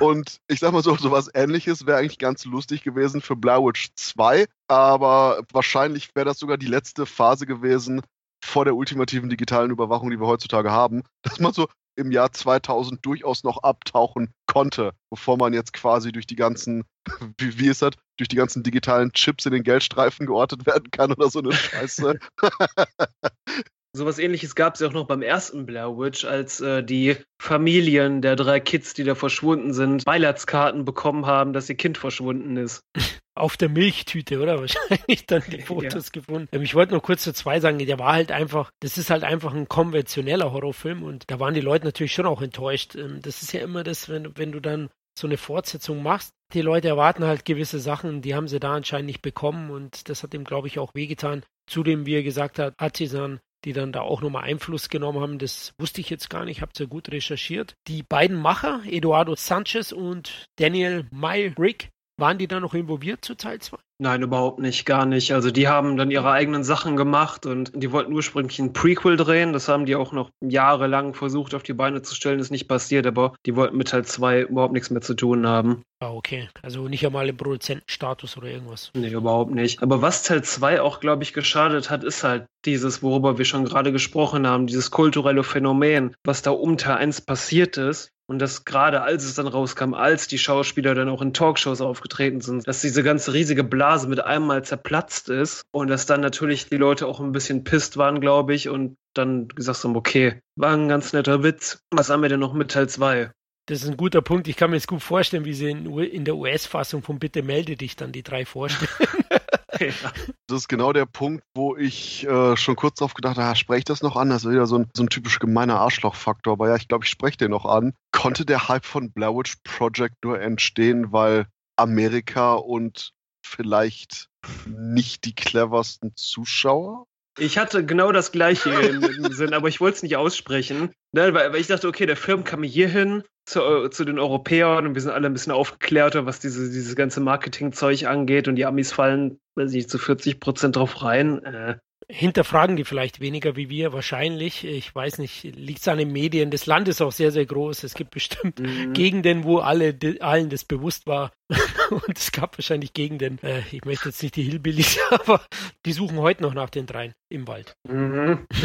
Und ich sag mal so, sowas ähnliches wäre eigentlich ganz lustig gewesen für Blair Witch 2, aber wahrscheinlich wäre das sogar die letzte Phase gewesen vor der ultimativen digitalen Überwachung, die wir heutzutage haben, dass man so im Jahr 2000 durchaus noch abtauchen konnte, bevor man jetzt quasi durch die ganzen, wie, wie ist das, durch die ganzen digitalen Chips in den Geldstreifen geortet werden kann oder so eine Scheiße. Sowas ähnliches gab es ja auch noch beim ersten Blair Witch, als äh, die Familien der drei Kids, die da verschwunden sind, Beileidskarten bekommen haben, dass ihr Kind verschwunden ist. Auf der Milchtüte, oder? Wahrscheinlich dann die Fotos ja. gefunden. Ähm, ich wollte nur kurz zu zwei sagen, der war halt einfach, das ist halt einfach ein konventioneller Horrorfilm und da waren die Leute natürlich schon auch enttäuscht. Ähm, das ist ja immer das, wenn, wenn du dann so eine Fortsetzung machst. Die Leute erwarten halt gewisse Sachen, die haben sie da anscheinend nicht bekommen und das hat ihm, glaube ich, auch wehgetan. Zudem, wie er gesagt hat, Artisan die dann da auch nochmal Einfluss genommen haben. Das wusste ich jetzt gar nicht, habt ihr gut recherchiert. Die beiden Macher, Eduardo Sanchez und Daniel Myrick, waren die da noch involviert zu Teil 2? Nein, überhaupt nicht, gar nicht. Also die haben dann ihre eigenen Sachen gemacht und die wollten ursprünglich ein Prequel drehen. Das haben die auch noch jahrelang versucht auf die Beine zu stellen, ist nicht passiert, aber die wollten mit Teil 2 überhaupt nichts mehr zu tun haben. Ah, okay. Also nicht einmal im Produzentenstatus oder irgendwas. Nee, überhaupt nicht. Aber was Teil 2 auch, glaube ich, geschadet hat, ist halt dieses, worüber wir schon gerade gesprochen haben, dieses kulturelle Phänomen, was da um Teil 1 passiert ist. Und dass gerade als es dann rauskam, als die Schauspieler dann auch in Talkshows aufgetreten sind, dass diese ganze riesige Blase mit einmal zerplatzt ist und dass dann natürlich die Leute auch ein bisschen pisst waren, glaube ich, und dann gesagt haben, okay, war ein ganz netter Witz. Was haben wir denn noch mit Teil 2? Das ist ein guter Punkt. Ich kann mir jetzt gut vorstellen, wie sie in, in der US-Fassung von Bitte melde dich dann die drei vorstellen. ja. Das ist genau der Punkt, wo ich äh, schon kurz drauf gedacht habe, spreche ich das noch an? Das ist wieder so ein, so ein typisch gemeiner Arschloch-Faktor. Aber ja, ich glaube, ich spreche den noch an. Konnte der Hype von Blair Witch Project nur entstehen, weil Amerika und vielleicht nicht die cleversten Zuschauer? Ich hatte genau das gleiche im, Sinn, aber ich wollte es nicht aussprechen. Ne, weil, weil, ich dachte, okay, der Film kam hier hin zu, zu, den Europäern und wir sind alle ein bisschen aufgeklärter, was diese, dieses ganze Marketingzeug angeht und die Amis fallen, weiß ich nicht, zu 40 Prozent drauf rein. Äh, hinterfragen die vielleicht weniger wie wir, wahrscheinlich. Ich weiß nicht, liegt es an den Medien. Das Land ist auch sehr, sehr groß. Es gibt bestimmt mhm. Gegenden, wo alle, allen das bewusst war. Und es gab wahrscheinlich Gegenden, äh, ich möchte jetzt nicht die Hillbillies, aber die suchen heute noch nach den dreien im Wald. Mhm.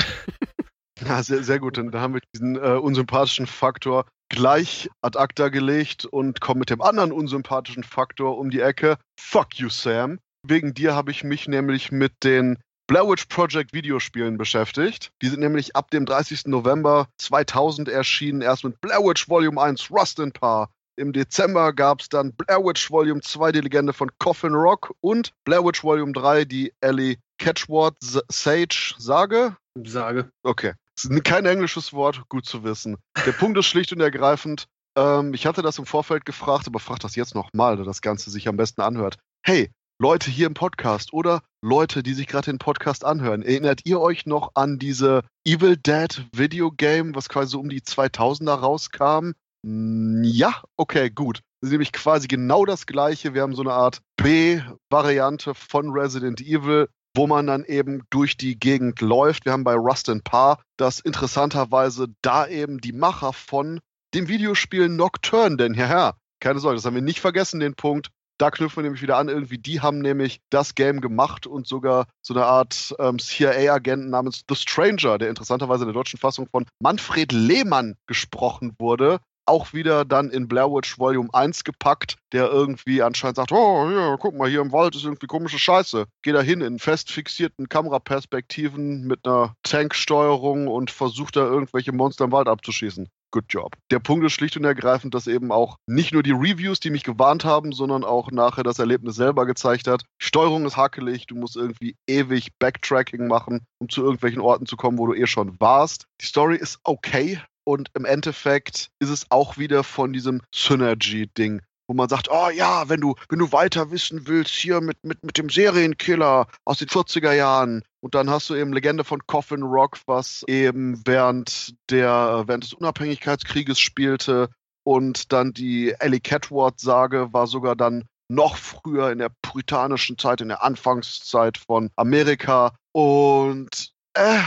Ja, sehr, sehr gut. Dann haben wir diesen äh, unsympathischen Faktor gleich ad acta gelegt und kommen mit dem anderen unsympathischen Faktor um die Ecke. Fuck you, Sam. Wegen dir habe ich mich nämlich mit den Blair Witch Project Videospielen beschäftigt. Die sind nämlich ab dem 30. November 2000 erschienen, erst mit Blair Witch Volume 1 Rust and Par. Im Dezember gab es dann Blair Witch Volume 2, die Legende von Coffin Rock und Blair Witch Volume 3, die Ellie Catchword Sage Sage? Sage. Okay. Kein englisches Wort, gut zu wissen. Der Punkt ist schlicht und ergreifend, ähm, ich hatte das im Vorfeld gefragt, aber frag das jetzt nochmal, da das Ganze sich am besten anhört. Hey, Leute hier im Podcast oder Leute, die sich gerade den Podcast anhören, erinnert ihr euch noch an diese Evil Dead Videogame, was quasi so um die 2000er rauskam? Ja, okay, gut. Das ist nämlich quasi genau das gleiche. Wir haben so eine Art B-Variante von Resident Evil, wo man dann eben durch die Gegend läuft. Wir haben bei Rust and Par, das interessanterweise da eben die Macher von dem Videospiel Nocturne, denn ja, keine Sorge, das haben wir nicht vergessen, den Punkt. Da knüpfen wir nämlich wieder an, irgendwie, die haben nämlich das Game gemacht und sogar so eine Art ähm, CIA-Agenten namens The Stranger, der interessanterweise in der deutschen Fassung von Manfred Lehmann gesprochen wurde, auch wieder dann in Blair Witch Volume 1 gepackt, der irgendwie anscheinend sagt, oh, ja, guck mal, hier im Wald ist irgendwie komische Scheiße. Geh da hin in fest fixierten Kameraperspektiven mit einer Tanksteuerung und versucht da irgendwelche Monster im Wald abzuschießen good job. Der Punkt ist schlicht und ergreifend, dass eben auch nicht nur die Reviews, die mich gewarnt haben, sondern auch nachher das Erlebnis selber gezeigt hat. Steuerung ist hakelig, du musst irgendwie ewig Backtracking machen, um zu irgendwelchen Orten zu kommen, wo du eh schon warst. Die Story ist okay, und im Endeffekt ist es auch wieder von diesem Synergy-Ding wo man sagt, oh ja, wenn du, wenn du weiter wissen willst, hier mit, mit, mit dem Serienkiller aus den 40er Jahren. Und dann hast du eben Legende von Coffin Rock, was eben während der, während des Unabhängigkeitskrieges spielte. Und dann die Ellie Catward-Sage war sogar dann noch früher in der puritanischen Zeit, in der Anfangszeit von Amerika. Und äh,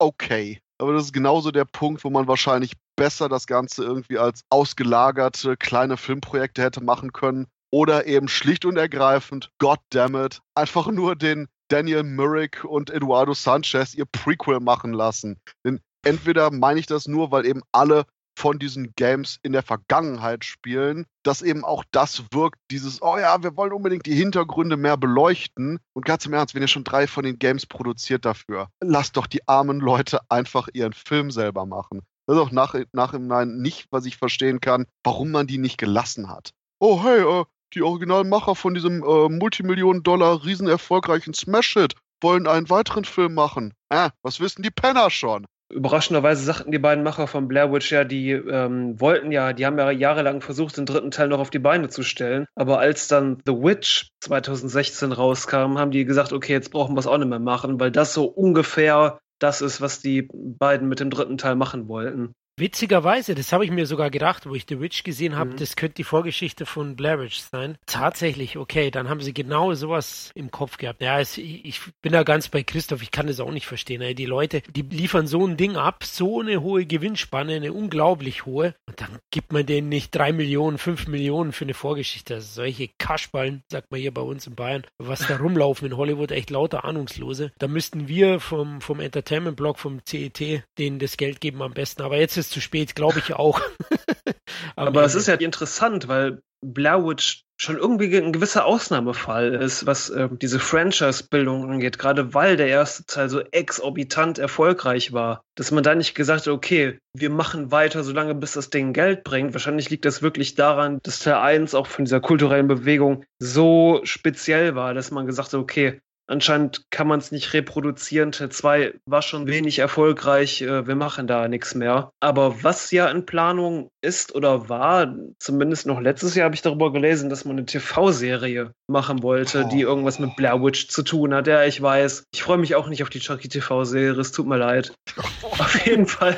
okay. Aber das ist genauso der Punkt, wo man wahrscheinlich besser das Ganze irgendwie als ausgelagerte kleine Filmprojekte hätte machen können. Oder eben schlicht und ergreifend, goddammit, einfach nur den Daniel Myrick und Eduardo Sanchez ihr Prequel machen lassen. Denn entweder meine ich das nur, weil eben alle von diesen Games in der Vergangenheit spielen, dass eben auch das wirkt, dieses, oh ja, wir wollen unbedingt die Hintergründe mehr beleuchten. Und ganz im Ernst, wenn ihr schon drei von den Games produziert dafür, lasst doch die armen Leute einfach ihren Film selber machen. Das ist auch nach, nachhinein nicht, was ich verstehen kann, warum man die nicht gelassen hat. Oh, hey, äh, die Originalmacher von diesem äh, Multimillionen-Dollar riesen erfolgreichen Smash-Hit wollen einen weiteren Film machen. Äh, was wissen die Penner schon? Überraschenderweise sagten die beiden Macher von Blair Witch ja, die ähm, wollten ja, die haben ja jahrelang versucht, den dritten Teil noch auf die Beine zu stellen. Aber als dann The Witch 2016 rauskam, haben die gesagt, okay, jetzt brauchen wir es auch nicht mehr machen, weil das so ungefähr das ist, was die beiden mit dem dritten Teil machen wollten. Witzigerweise, das habe ich mir sogar gedacht, wo ich The Witch gesehen habe, mhm. das könnte die Vorgeschichte von Blair Witch sein. Tatsächlich, okay, dann haben sie genau sowas im Kopf gehabt. Ja, es, ich bin da ganz bei Christoph, ich kann das auch nicht verstehen. Ey. Die Leute, die liefern so ein Ding ab, so eine hohe Gewinnspanne, eine unglaublich hohe, und dann gibt man denen nicht drei Millionen, fünf Millionen für eine Vorgeschichte. Also solche Kaschballen, sagt man hier bei uns in Bayern, was da rumlaufen in Hollywood, echt lauter Ahnungslose. Da müssten wir vom, vom Entertainment-Blog, vom CET, denen das Geld geben am besten. Aber jetzt ist es zu spät, glaube ich auch. Aber es ist ja interessant, weil Blair Witch schon irgendwie ein gewisser Ausnahmefall ist, was äh, diese Franchise-Bildung angeht, gerade weil der erste Teil so exorbitant erfolgreich war, dass man da nicht gesagt hat, okay, wir machen weiter, solange bis das Ding Geld bringt. Wahrscheinlich liegt das wirklich daran, dass Teil 1 auch von dieser kulturellen Bewegung so speziell war, dass man gesagt hat, okay, Anscheinend kann man es nicht reproduzieren. Teil 2 war schon wenig erfolgreich. Äh, wir machen da nichts mehr. Aber was ja in Planung ist oder war, zumindest noch letztes Jahr habe ich darüber gelesen, dass man eine TV-Serie machen wollte, oh. die irgendwas mit Blair Witch zu tun hat. Ja, ich weiß. Ich freue mich auch nicht auf die Chucky TV-Serie. Es tut mir leid. auf jeden Fall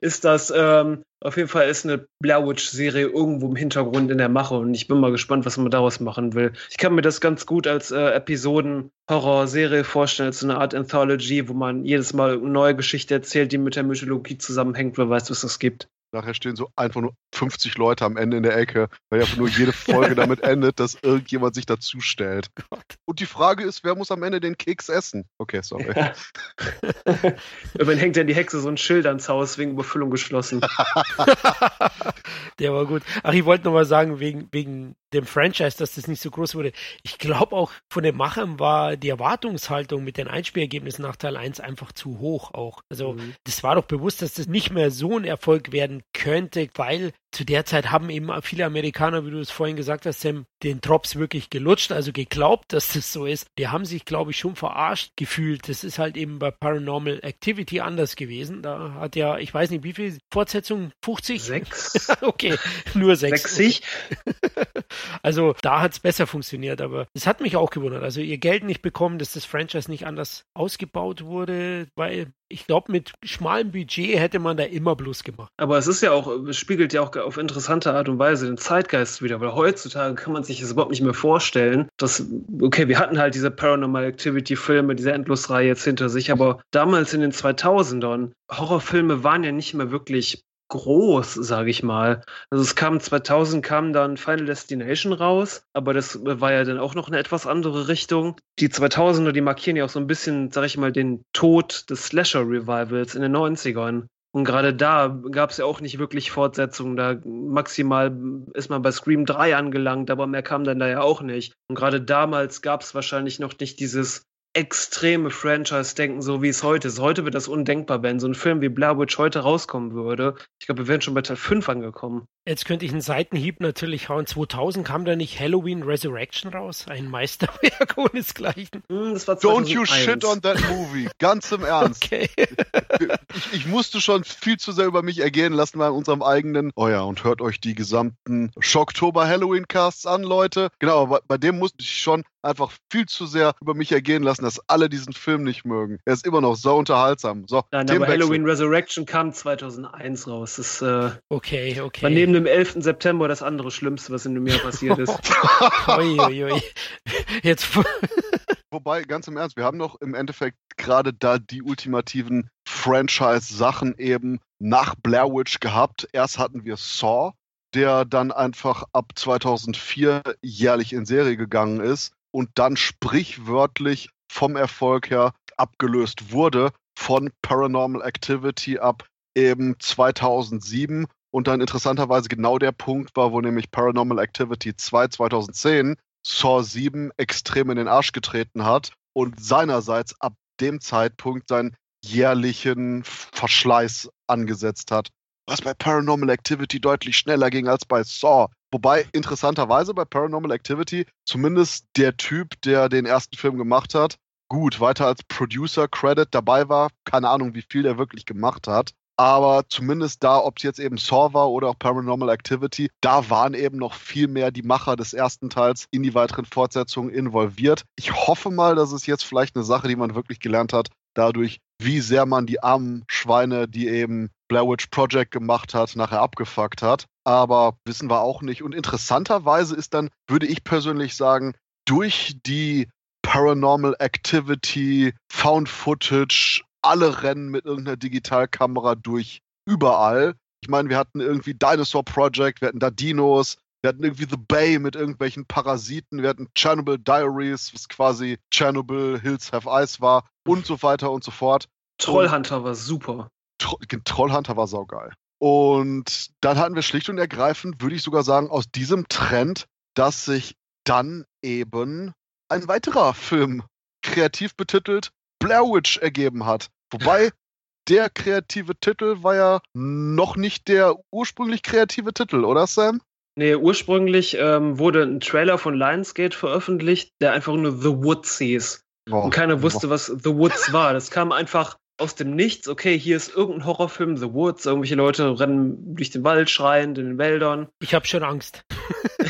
ist das ähm, auf jeden Fall ist eine Blair Witch-Serie irgendwo im Hintergrund in der Mache und ich bin mal gespannt, was man daraus machen will. Ich kann mir das ganz gut als äh, Episoden-Horror-Serie vorstellen, als so eine Art Anthology, wo man jedes Mal eine neue Geschichte erzählt, die mit der Mythologie zusammenhängt. Wer weiß, was das gibt. Nachher stehen so einfach nur 50 Leute am Ende in der Ecke, weil einfach nur jede Folge damit endet, dass irgendjemand sich dazu stellt. Und die Frage ist, wer muss am Ende den Keks essen? Okay, sorry. Ja. Irgendwann hängt dann die Hexe so ein Schild ans Haus wegen Überfüllung geschlossen. der war gut. Ach, ich wollte noch mal sagen, wegen, wegen dem Franchise, dass das nicht so groß wurde. Ich glaube auch von den Machern war die Erwartungshaltung mit den Einspielergebnissen nach Teil 1 einfach zu hoch auch. Also mhm. das war doch bewusst, dass das nicht mehr so ein Erfolg werden könnte, weil zu der Zeit haben eben viele Amerikaner, wie du es vorhin gesagt hast, Sam, den Drops wirklich gelutscht, also geglaubt, dass das so ist. Die haben sich, glaube ich, schon verarscht gefühlt. Das ist halt eben bei Paranormal Activity anders gewesen. Da hat ja, ich weiß nicht, wie viel Fortsetzungen? 50? Sechs. okay, nur sechs. 60. also da hat es besser funktioniert, aber es hat mich auch gewundert. Also ihr Geld nicht bekommen, dass das Franchise nicht anders ausgebaut wurde, weil ich glaube, mit schmalem Budget hätte man da immer bloß gemacht. Aber es ist ja auch, es spiegelt ja auch auf interessante Art und Weise den Zeitgeist wieder, weil heutzutage kann man sich das überhaupt nicht mehr vorstellen, dass, okay, wir hatten halt diese Paranormal Activity Filme, diese Endlosreihe jetzt hinter sich, aber damals in den 2000ern, Horrorfilme waren ja nicht mehr wirklich groß, sage ich mal. Also es kam 2000 kam dann Final Destination raus, aber das war ja dann auch noch eine etwas andere Richtung. Die 2000er, die markieren ja auch so ein bisschen, sage ich mal, den Tod des Slasher Revivals in den 90ern. Und gerade da gab es ja auch nicht wirklich Fortsetzungen. Da maximal ist man bei Scream 3 angelangt, aber mehr kam dann da ja auch nicht. Und gerade damals gab es wahrscheinlich noch nicht dieses extreme Franchise-Denken, so wie es heute ist. Heute wird das undenkbar, wenn so ein Film wie Blair Witch heute rauskommen würde. Ich glaube, wir wären schon bei Teil 5 angekommen. Jetzt könnte ich einen Seitenhieb natürlich hauen. 2000 kam da nicht Halloween Resurrection raus? Ein Meisterwerk ohnesgleichen. Hm, Don't you shit on that movie. Ganz im Ernst. Okay. ich, ich, musste schon viel zu sehr über mich ergehen lassen bei unserem eigenen. Oh ja, und hört euch die gesamten Schocktober Halloween Casts an, Leute. Genau, bei, bei dem musste ich schon einfach viel zu sehr über mich ergehen lassen, dass alle diesen Film nicht mögen. Er ist immer noch so unterhaltsam. So, Nein, aber Halloween Resurrection kam 2001 raus. Das ist, äh, okay, okay. War neben dem 11. September das andere Schlimmste, was in dem Jahr passiert ist. ui, ui, ui. Jetzt. Wobei, ganz im Ernst, wir haben doch im Endeffekt gerade da die ultimativen Franchise-Sachen eben nach Blair Witch gehabt. Erst hatten wir Saw, der dann einfach ab 2004 jährlich in Serie gegangen ist und dann sprichwörtlich vom Erfolg her abgelöst wurde von Paranormal Activity ab eben 2007 und dann interessanterweise genau der Punkt war, wo nämlich Paranormal Activity 2 2010 Saw 7 extrem in den Arsch getreten hat und seinerseits ab dem Zeitpunkt seinen jährlichen Verschleiß angesetzt hat. Was bei Paranormal Activity deutlich schneller ging als bei Saw. Wobei interessanterweise bei Paranormal Activity zumindest der Typ, der den ersten Film gemacht hat, gut weiter als Producer Credit dabei war. Keine Ahnung, wie viel der wirklich gemacht hat. Aber zumindest da, ob es jetzt eben Saw war oder auch Paranormal Activity, da waren eben noch viel mehr die Macher des ersten Teils in die weiteren Fortsetzungen involviert. Ich hoffe mal, dass es jetzt vielleicht eine Sache, die man wirklich gelernt hat, dadurch, wie sehr man die armen Schweine, die eben Blair Witch Project gemacht hat, nachher abgefuckt hat. Aber wissen wir auch nicht. Und interessanterweise ist dann, würde ich persönlich sagen, durch die Paranormal Activity, Found Footage, alle rennen mit irgendeiner Digitalkamera durch überall. Ich meine, wir hatten irgendwie Dinosaur Project, wir hatten da Dinos, wir hatten irgendwie The Bay mit irgendwelchen Parasiten, wir hatten Chernobyl Diaries, was quasi Chernobyl Hills Have Ice war und so weiter und so fort. Trollhunter war super. Tro Trollhunter war saugeil. Und dann hatten wir schlicht und ergreifend, würde ich sogar sagen, aus diesem Trend, dass sich dann eben ein weiterer Film kreativ betitelt Blair Witch ergeben hat. Wobei der kreative Titel war ja noch nicht der ursprünglich kreative Titel, oder Sam? Nee, ursprünglich ähm, wurde ein Trailer von Lionsgate veröffentlicht, der einfach nur The Woods hieß. Oh, und keiner wusste, oh. was The Woods war. Das kam einfach aus dem Nichts. Okay, hier ist irgendein Horrorfilm, The Woods. Irgendwelche Leute rennen durch den Wald schreiend in den Wäldern. Ich habe schon Angst.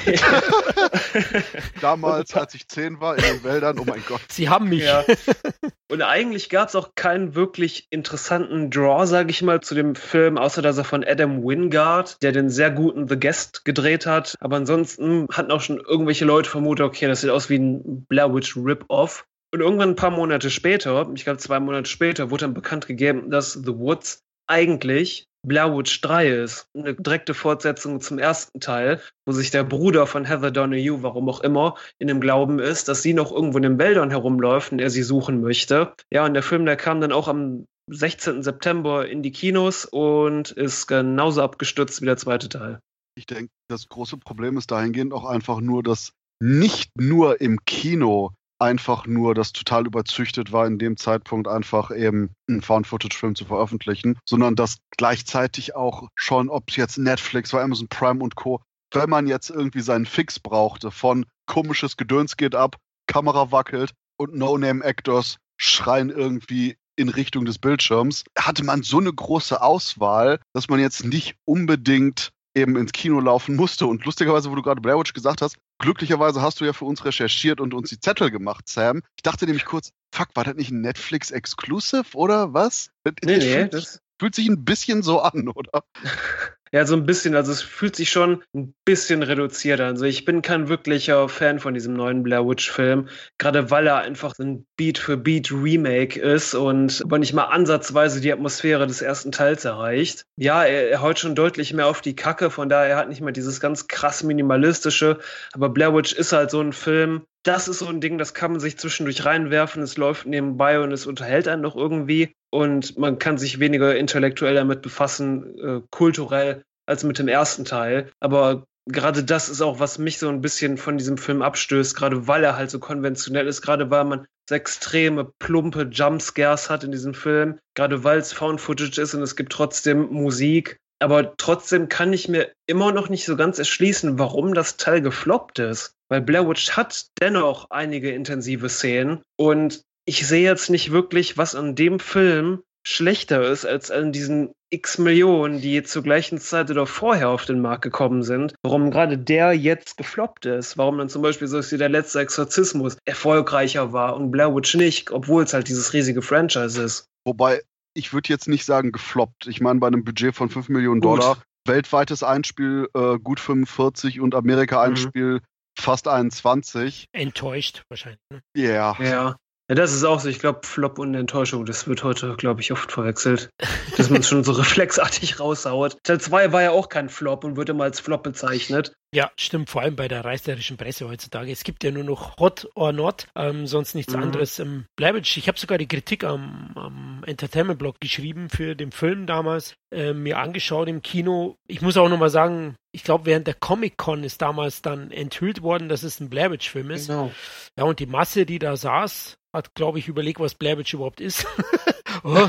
Damals, als ich zehn war, in den Wäldern, oh mein Gott. Sie haben mich. Ja. Und eigentlich gab es auch keinen wirklich interessanten Draw, sage ich mal, zu dem Film, außer dass er von Adam Wingard, der den sehr guten The Guest gedreht hat. Aber ansonsten hatten auch schon irgendwelche Leute vermutet, okay, das sieht aus wie ein Blair Witch Rip-Off. Und irgendwann ein paar Monate später, ich glaube zwei Monate später, wurde dann bekannt gegeben, dass The Woods eigentlich Blair Witch 3 ist. Eine direkte Fortsetzung zum ersten Teil, wo sich der Bruder von Heather Donahue, warum auch immer, in dem Glauben ist, dass sie noch irgendwo in den Wäldern herumläuft und er sie suchen möchte. Ja, und der Film, der kam dann auch am 16. September in die Kinos und ist genauso abgestürzt wie der zweite Teil. Ich denke, das große Problem ist dahingehend auch einfach nur, dass nicht nur im Kino einfach nur das total überzüchtet war, in dem Zeitpunkt einfach eben einen Found-Footage-Film zu veröffentlichen, sondern dass gleichzeitig auch schon, ob es jetzt Netflix war, Amazon Prime und Co., wenn man jetzt irgendwie seinen Fix brauchte von komisches Gedöns geht ab, Kamera wackelt und No-Name-Actors schreien irgendwie in Richtung des Bildschirms, hatte man so eine große Auswahl, dass man jetzt nicht unbedingt eben ins Kino laufen musste. Und lustigerweise, wo du gerade Blair Witch gesagt hast, glücklicherweise hast du ja für uns recherchiert und uns die Zettel gemacht, Sam. Ich dachte nämlich kurz, fuck, war das nicht ein Netflix-Exclusive oder was? Nee, nee, das fühlt sich ein bisschen so an, oder? Ja, so ein bisschen. Also es fühlt sich schon ein bisschen reduziert an. Also ich bin kein wirklicher Fan von diesem neuen Blair Witch-Film, gerade weil er einfach ein Beat-für-Beat-Remake ist und aber nicht mal ansatzweise die Atmosphäre des ersten Teils erreicht. Ja, er, er haut schon deutlich mehr auf die Kacke, von daher hat nicht mehr dieses ganz krass minimalistische. Aber Blair Witch ist halt so ein Film, das ist so ein Ding, das kann man sich zwischendurch reinwerfen, es läuft nebenbei und es unterhält einen noch irgendwie und man kann sich weniger intellektuell damit befassen, äh, kulturell, als mit dem ersten Teil. Aber gerade das ist auch, was mich so ein bisschen von diesem Film abstößt, gerade weil er halt so konventionell ist, gerade weil man so extreme, plumpe Jumpscares hat in diesem Film, gerade weil es Found Footage ist und es gibt trotzdem Musik. Aber trotzdem kann ich mir immer noch nicht so ganz erschließen, warum das Teil gefloppt ist. Weil Blair Witch hat dennoch einige intensive Szenen und ich sehe jetzt nicht wirklich, was an dem Film schlechter ist als an diesen x Millionen, die zur gleichen Zeit oder vorher auf den Markt gekommen sind. Warum gerade der jetzt gefloppt ist. Warum dann zum Beispiel so wie der letzte Exorzismus erfolgreicher war und Blair Witch nicht, obwohl es halt dieses riesige Franchise ist. Wobei, ich würde jetzt nicht sagen gefloppt. Ich meine, bei einem Budget von 5 Millionen Gut. Dollar, weltweites Einspiel äh, gut 45 und Amerika-Einspiel mhm. Fast 21. Enttäuscht wahrscheinlich. Ne? Yeah. Ja. Ja, das ist auch so. Ich glaube, Flop und Enttäuschung, das wird heute, glaube ich, oft verwechselt. dass man es schon so reflexartig raushaut. Teil 2 war ja auch kein Flop und wird immer als Flop bezeichnet. Ja, stimmt, vor allem bei der reißerischen Presse heutzutage. Es gibt ja nur noch Hot or Not, ähm, sonst nichts mhm. anderes. Ähm, Bleibitsch, ich habe sogar die Kritik am, am Entertainment-Blog geschrieben für den Film damals, äh, mir angeschaut im Kino. Ich muss auch nochmal sagen, ich glaube, während der Comic-Con ist damals dann enthüllt worden, dass es ein Blair Witch-Film ist. Genau. Ja, und die Masse, die da saß, hat, glaube ich, überlegt, was Blair Witch überhaupt ist. oh,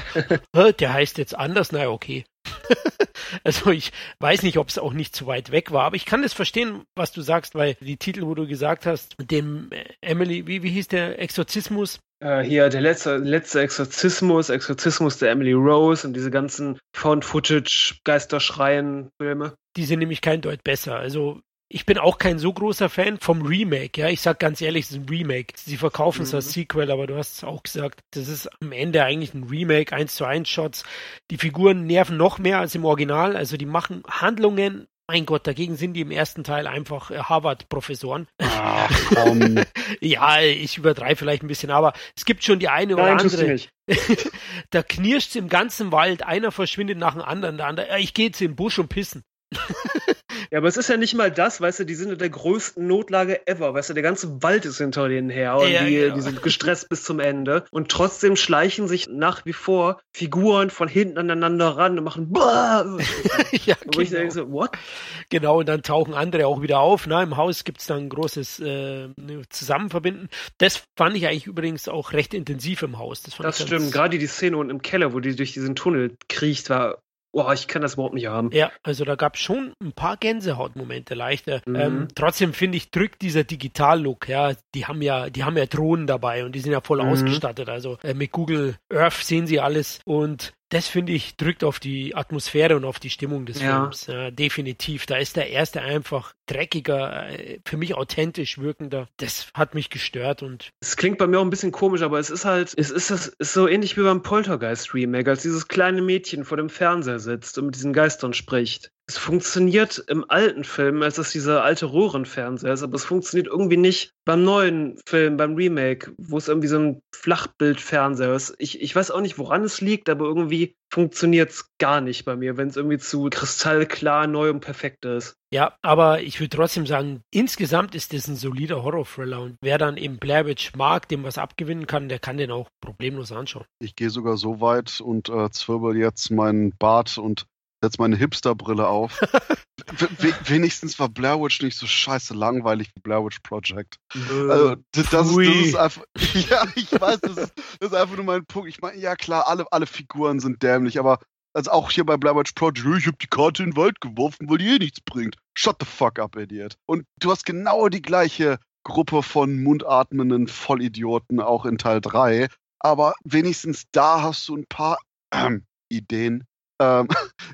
oh, der heißt jetzt anders, naja, okay. also ich weiß nicht, ob es auch nicht zu weit weg war, aber ich kann das verstehen, was du sagst, weil die Titel, wo du gesagt hast, dem äh, Emily, wie, wie hieß der Exorzismus? Äh, hier der letzte, letzte Exorzismus, Exorzismus der Emily Rose und diese ganzen Found-Footage, Geisterschreien-Filme. Die sind nämlich kein Deut besser. Also ich bin auch kein so großer Fan vom Remake, ja. Ich sag ganz ehrlich, es ist ein Remake. Sie verkaufen es mhm. als Sequel, aber du hast es auch gesagt, das ist am Ende eigentlich ein Remake, 1 zu 1 Shots. Die Figuren nerven noch mehr als im Original, also die machen Handlungen mein Gott, dagegen sind die im ersten Teil einfach äh, Harvard-Professoren. Ach, komm. ja, ich übertreibe vielleicht ein bisschen, aber es gibt schon die eine oder Nein, andere. da knirscht im ganzen Wald, einer verschwindet nach dem anderen, der andere, ich gehe jetzt in den Busch und pissen. Ja, aber es ist ja nicht mal das, weißt du, die sind in der größten Notlage ever, weißt du, der ganze Wald ist hinter denen her und Ja, die, genau. die sind gestresst bis zum Ende und trotzdem schleichen sich nach wie vor Figuren von hinten aneinander ran und machen Bah! ja, Wo ich genau. denke so, what? Genau, und dann tauchen andere auch wieder auf. Ne? Im Haus gibt's dann ein großes äh, Zusammenverbinden. Das fand ich eigentlich übrigens auch recht intensiv im Haus. Das, fand Das ich stimmt, gerade die Szene unten im Keller, wo die durch diesen Tunnel kriecht, war, boah, ich kann das überhaupt nicht haben. Ja, also da gab's schon ein paar Gänsehautmomente leichter. Mhm. Ähm, trotzdem finde ich, drückt dieser Digital-Look, ja, die haben ja, die haben ja Drohnen dabei und die sind ja voll Mhm. ausgestattet. Also äh, mit Google Earth sehen sie alles und das finde ich, drückt auf die Atmosphäre und auf die Stimmung des Ja. Films. Ja, definitiv. Da ist der erste einfach dreckiger, äh, für mich authentisch wirkender. Das hat mich gestört und Es klingt bei mir auch ein bisschen komisch, aber es ist halt, es ist, das ist so ähnlich wie beim Poltergeist-Remake, als dieses kleine Mädchen vor dem Fernseher sitzt und mit diesen Geistern spricht. Es funktioniert im alten Film, als es dieser alte Röhrenfernseher ist, aber es funktioniert irgendwie nicht beim neuen Film, beim Remake, wo es irgendwie so ein Flachbildfernseher ist. Ich, ich weiß auch nicht, woran es liegt, aber irgendwie funktioniert es gar nicht bei mir, wenn es irgendwie zu kristallklar, neu und perfekt ist. Ja, aber ich würde trotzdem sagen, insgesamt ist das ein solider Horror-Thriller und wer dann eben Blair Witch mag, dem was abgewinnen kann, der kann den auch problemlos anschauen. Ich gehe sogar so weit und äh, zwirbel jetzt meinen Bart und setze meine Hipsterbrille auf. Wenigstens war Blair Witch nicht so scheiße langweilig wie Blair Witch Project. Also, d- das, ist, das ist einfach. Ja, ich weiß, das ist, das ist einfach nur mein Punkt. Ich meine, ja klar, alle, alle Figuren sind dämlich, aber also auch hier bei Blair Witch Project, ich hab die Karte in den Wald geworfen, weil die eh nichts bringt. Shut the fuck up, Idiot. Und du hast genau die gleiche Gruppe von mundatmenden Vollidioten auch in Teil 3, aber wenigstens da hast du ein paar ähm, Ideen. Ähm,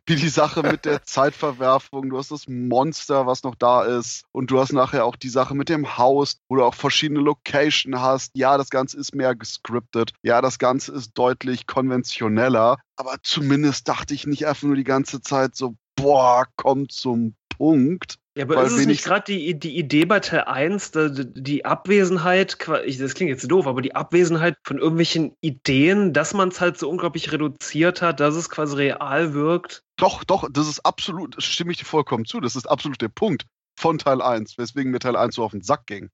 wie die Sache mit der Zeitverwerfung, du hast das Monster, was noch da ist, und du hast nachher auch die Sache mit dem Haus, wo du auch verschiedene Location hast. Ja, das Ganze ist mehr gescriptet. Ja, das Ganze ist deutlich konventioneller. Aber zumindest dachte ich nicht einfach nur die ganze Zeit so, boah, komm zum Punkt. Ja, aber Weil ist es nicht gerade die, die Idee bei Teil 1, da- die Abwesenheit, das klingt jetzt doof, aber die Abwesenheit von irgendwelchen Ideen, dass man es halt so unglaublich reduziert hat, dass es quasi real wirkt? Doch, doch, das ist absolut, das stimme ich dir vollkommen zu. Das ist absolut der Punkt von Teil 1, weswegen mir Teil 1 so auf den Sack ging.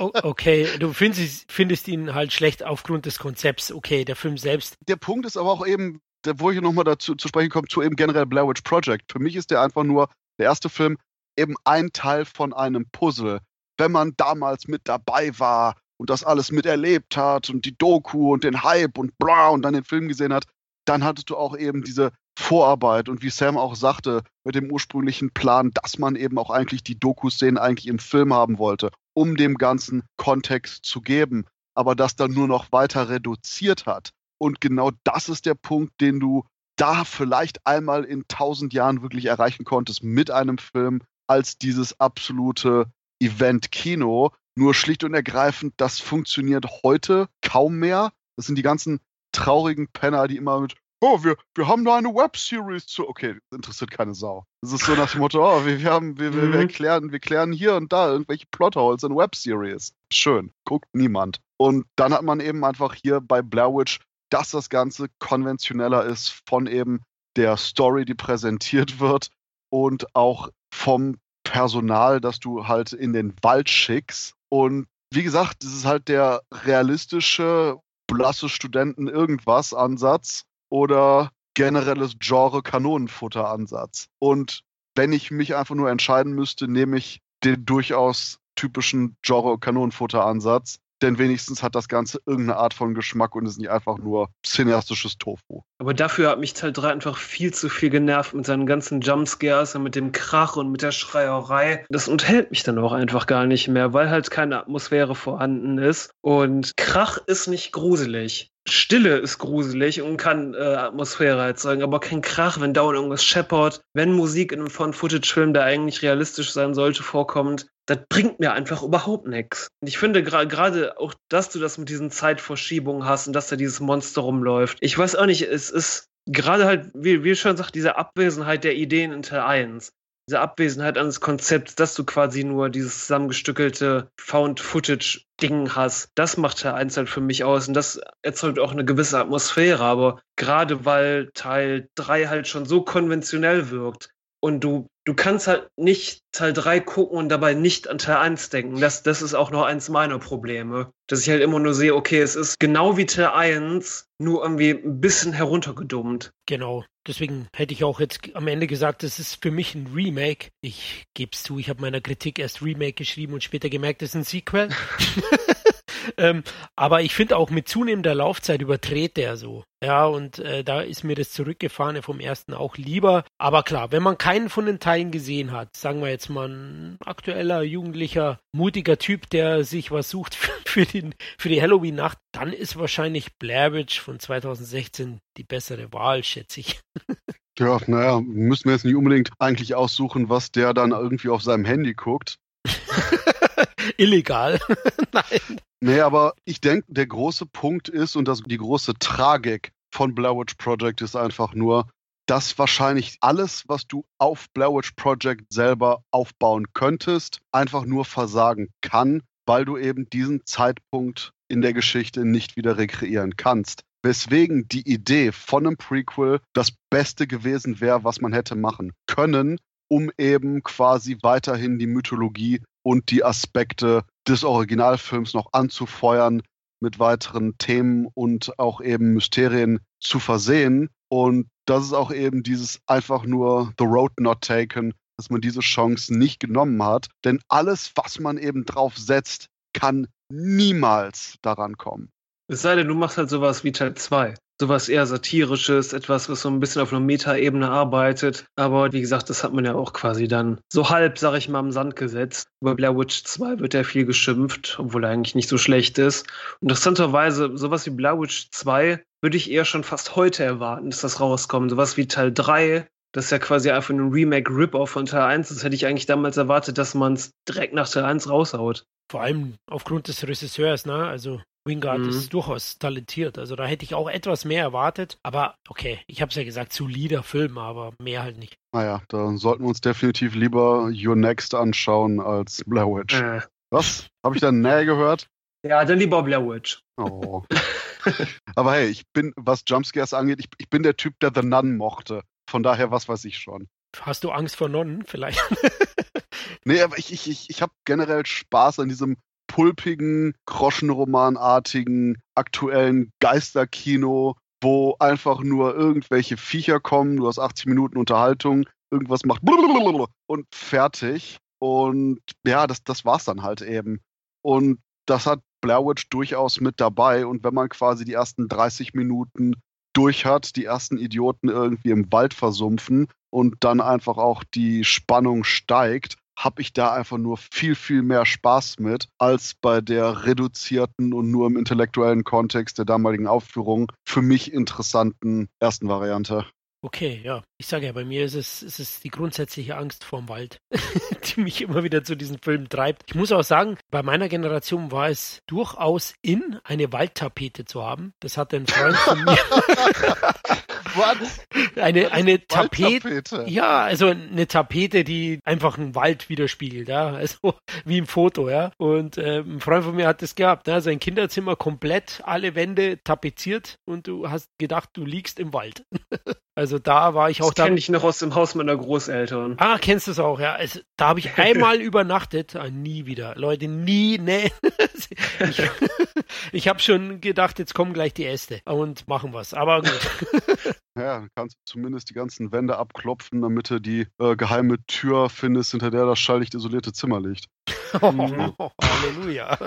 Okay, du findest, findest ihn halt schlecht aufgrund des Konzepts. Okay, der Film selbst. Der Punkt ist aber auch eben, der, wo ich nochmal dazu zu sprechen komme, zu eben generell Blair Witch Project. Für mich ist der einfach nur, der erste Film, eben ein Teil von einem Puzzle. Wenn man damals mit dabei war und das alles miterlebt hat und die Doku und den Hype und bla und dann den Film gesehen hat, dann hattest du auch eben diese Vorarbeit und wie Sam auch sagte, mit dem ursprünglichen Plan, dass man eben auch eigentlich die Doku-Szenen eigentlich im Film haben wollte, um dem ganzen Kontext zu geben, aber das dann nur noch weiter reduziert hat. Und genau das ist der Punkt, den du da vielleicht einmal in tausend Jahren wirklich erreichen konntest mit einem Film als dieses absolute Event-Kino. Nur schlicht und ergreifend, das funktioniert heute kaum mehr. Das sind die ganzen traurigen Penner, die immer mit, oh, wir, wir haben da eine Webseries zu. Okay, das interessiert keine Sau. Das ist so nach dem Motto, oh, wir, wir haben, wir, wir, wir Mhm. erklären, wir klären hier und da irgendwelche Plotholes in Webseries. Schön. Guckt niemand. Und dann hat man eben einfach hier bei Blair Witch, dass das Ganze konventioneller ist von eben der Story, die präsentiert wird und auch vom Personal, das du halt in den Wald schickst. Und wie gesagt, das ist halt der realistische, blasse Studenten irgendwas Ansatz oder generelles Genre Kanonenfutter Ansatz. Und wenn ich mich einfach nur entscheiden müsste, nehme ich den durchaus typischen Genre Kanonenfutter Ansatz. Denn wenigstens hat das Ganze irgendeine Art von Geschmack und ist nicht einfach nur cineastisches Tofu. Aber dafür hat mich Teil 3 einfach viel zu viel genervt mit seinen ganzen Jumpscares und mit dem Krach und mit der Schreierei. Das unterhält mich dann auch einfach gar nicht mehr, weil halt keine Atmosphäre vorhanden ist. Und Krach ist nicht gruselig. Stille ist gruselig und kann äh, Atmosphäre erzeugen, aber kein Krach, wenn dauernd irgendwas scheppert, wenn Musik in einem Found-Footage-Film, der eigentlich realistisch sein sollte, vorkommt, das bringt mir einfach überhaupt nichts. Und ich finde gra- gerade auch, dass du das mit diesen Zeitverschiebungen hast und dass da dieses Monster rumläuft. Ich weiß auch nicht, es ist gerade halt, wie, wie schon sagt, diese Abwesenheit der Ideen in Teil 1. Diese Abwesenheit eines Konzepts, dass du quasi nur dieses zusammengestückelte Found-Footage-Ding hast. Das macht Teil 1 halt für mich aus und das erzeugt auch eine gewisse Atmosphäre. Aber gerade weil Teil 3 halt schon so konventionell wirkt, und du, du kannst halt nicht Teil 3 gucken und dabei nicht an Teil 1 denken. Das, das ist auch noch eins meiner Probleme. Dass ich halt immer nur sehe, okay, es ist genau wie Teil 1, nur irgendwie ein bisschen heruntergedummt. Genau. Deswegen hätte ich auch jetzt am Ende gesagt, das ist für mich ein Remake. Ich gebe es zu, ich habe meiner Kritik erst Remake geschrieben und später gemerkt, es ist ein Sequel. ähm, aber ich finde auch mit zunehmender Laufzeit überdreht der so. Ja, und äh, da ist mir das Zurückgefahrene vom ersten auch lieber. Aber klar, wenn man keinen von den Teilen gesehen hat, sagen wir jetzt mal ein aktueller, jugendlicher, mutiger Typ, der sich was sucht für, den, für die Halloween-Nacht, dann ist wahrscheinlich Blair Witch von 2016 die bessere Wahl, schätze ich. Ja, naja, müssen wir jetzt nicht unbedingt eigentlich aussuchen, was der dann irgendwie auf seinem Handy guckt. Illegal. Nein. Nee, aber ich denke, der große Punkt ist und das, die große Tragik von Blair Witch Project ist einfach nur, dass wahrscheinlich alles, was du auf Blair Witch Project selber aufbauen könntest, einfach nur versagen kann, weil du eben diesen Zeitpunkt in der Geschichte nicht wieder rekreieren kannst. Weswegen die Idee von einem Prequel das Beste gewesen wäre, was man hätte machen können, um eben quasi weiterhin die Mythologie und die Aspekte des Originalfilms noch anzufeuern, mit weiteren Themen und auch eben Mysterien zu versehen. Und das ist auch eben dieses einfach nur The Road Not Taken, dass man diese Chance nicht genommen hat. Denn alles, was man eben drauf setzt, kann niemals daran kommen. Es sei denn, du machst halt sowas wie Teil 2 sowas eher satirisches, etwas, was so ein bisschen auf einer Metaebene arbeitet. Aber wie gesagt, das hat man ja auch quasi dann so halb, sag ich mal, im Sand gesetzt. Über Blair Witch 2 wird ja viel geschimpft, obwohl er eigentlich nicht so schlecht ist. Interessanterweise, sowas wie Blair Witch 2 würde ich eher schon fast heute erwarten, dass das rauskommt. Sowas wie Teil 3, das ist ja quasi einfach ein Remake-Rip-Off von Teil 1. Das hätte ich eigentlich damals erwartet, dass man es direkt nach Teil 1 raushaut. Vor allem aufgrund des Regisseurs, ne? Also Wingard mhm. ist durchaus talentiert. Also da hätte ich auch etwas mehr erwartet. Aber okay, ich habe es ja gesagt, solider Film, aber mehr halt nicht. Naja, da sollten wir uns definitiv lieber Your Next anschauen als Blair Witch. Äh. Was? Habe ich da näher gehört? Ja, dann lieber Blair Witch. Oh. aber hey, ich bin, was Jumpscares angeht, ich, ich bin der Typ, der The Nun mochte. Von daher, was weiß ich schon. Hast du Angst vor Nonnen vielleicht? nee, aber ich, ich, ich, ich habe generell Spaß an diesem pulpigen, Groschenromanartigen, aktuellen Geisterkino, wo einfach nur irgendwelche Viecher kommen, du hast 80 Minuten Unterhaltung, irgendwas macht und fertig. Und ja, das, das war's dann halt eben. Und das hat Blair Witch durchaus mit dabei. Und wenn man quasi die ersten 30 Minuten durch hat, die ersten Idioten irgendwie im Wald versumpfen und dann einfach auch die Spannung steigt, habe ich da einfach nur viel, viel mehr Spaß mit, als bei der reduzierten und nur im intellektuellen Kontext der damaligen Aufführung für mich interessanten ersten Variante. Okay, ja. Ich sage ja, bei mir ist es, ist es die grundsätzliche Angst vorm Wald, die mich immer wieder zu diesen Filmen treibt. Ich muss auch sagen, bei meiner Generation war es durchaus in, eine Waldtapete zu haben. Das hatte ein Freund von mir. Was? Eine, eine Tapete. Ja, also eine Tapete, die einfach einen Wald widerspiegelt, ja. Also wie im Foto, ja. Und äh, ein Freund von mir hat das gehabt, ne? sein Kinderzimmer komplett alle Wände tapeziert und du hast gedacht, du liegst im Wald. Also da war ich auch das kenne ich noch aus dem Haus meiner Großeltern. Ah, kennst du es auch, ja. Also, da habe ich einmal übernachtet, ah, nie wieder. Leute, nie, ne. ich ich habe schon gedacht, jetzt kommen gleich die Äste und machen was. Aber gut. Ja, kannst du zumindest die ganzen Wände abklopfen, damit du die äh, geheime Tür findest, hinter der das schalldicht isolierte Zimmer liegt. Mhm. Halleluja.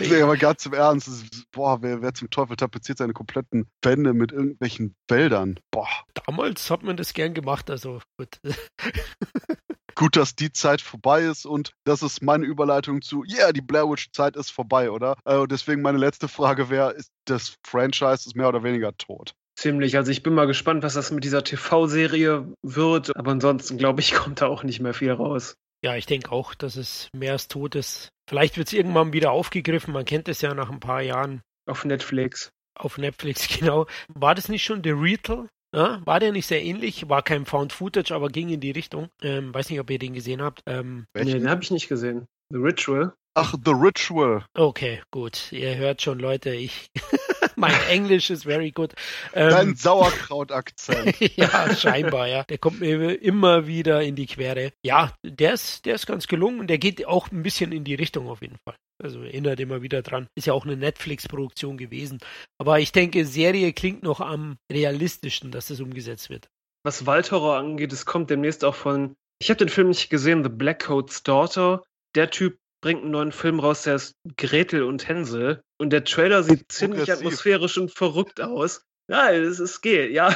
nee, aber ganz im Ernst, boah, wer, wer, zum Teufel tapeziert seine kompletten Wände mit irgendwelchen Wäldern? Boah. Damals hat man das gern gemacht, also gut. gut, dass die Zeit vorbei ist und das ist meine Überleitung zu, ja, yeah, die Blair Witch Zeit ist vorbei, oder? Äh, deswegen meine letzte Frage wäre, ist das Franchise ist mehr oder weniger tot? Ziemlich. Also ich bin mal gespannt, was das mit dieser TV-Serie wird. Aber ansonsten, glaube ich, kommt da auch nicht mehr viel raus. Ja, ich denke auch, dass es mehr als tot ist. Vielleicht wird es irgendwann wieder aufgegriffen. Man kennt es ja nach ein paar Jahren. Auf Netflix. Auf Netflix, genau. War das nicht schon The Retail? Ja, war der nicht sehr ähnlich? War kein Found Footage, aber ging in die Richtung. Ähm, weiß nicht, ob ihr den gesehen habt. Ähm, nee, den habe ich nicht gesehen. The Ritual. Ach, The Ritual. Okay, gut. Ihr hört schon, Leute, ich mein Englisch ist very good. Ähm, Dein Sauerkraut-Akzent. ja, scheinbar, ja. Der kommt mir immer wieder in die Quere. Ja, der ist, der ist ganz gelungen und der geht auch ein bisschen in die Richtung auf jeden Fall. Also erinnert immer wieder dran. Ist ja auch eine Netflix-Produktion gewesen. Aber ich denke, Serie klingt noch am realistischsten, dass das umgesetzt wird. Was Waldhorror angeht, es kommt demnächst auch von. Ich habe den Film nicht gesehen, The Black Coat's Daughter. Der Typ bringt einen neuen Film raus, der ist Gretel und Hänsel. Und der Trailer sieht ziemlich atmosphärisch und verrückt aus. Ja, es, es geht, ja.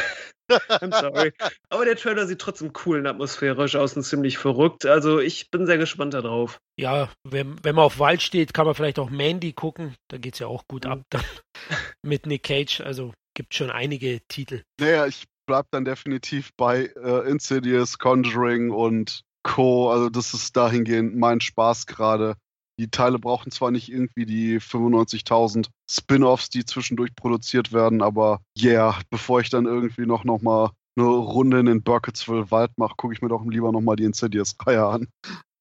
I'm sorry. Aber der Trailer sieht trotzdem cool und atmosphärisch aus und ziemlich verrückt. Also ich bin sehr gespannt darauf. Ja, wenn, wenn man auf Wald steht, kann man vielleicht auch Mandy gucken. Da geht es ja auch gut mhm. ab dann mit Nick Cage. Also gibt schon einige Titel. Naja, ich bleib dann definitiv bei äh, Insidious, Conjuring und Co. Also das ist dahingehend mein Spaß gerade. Die Teile brauchen zwar nicht irgendwie die 95.000 Spin-offs, die zwischendurch produziert werden, aber yeah, bevor ich dann irgendwie noch, noch mal eine Runde in den Burkittsville Wald mache, gucke ich mir doch lieber noch mal die Insidious-Reihe an.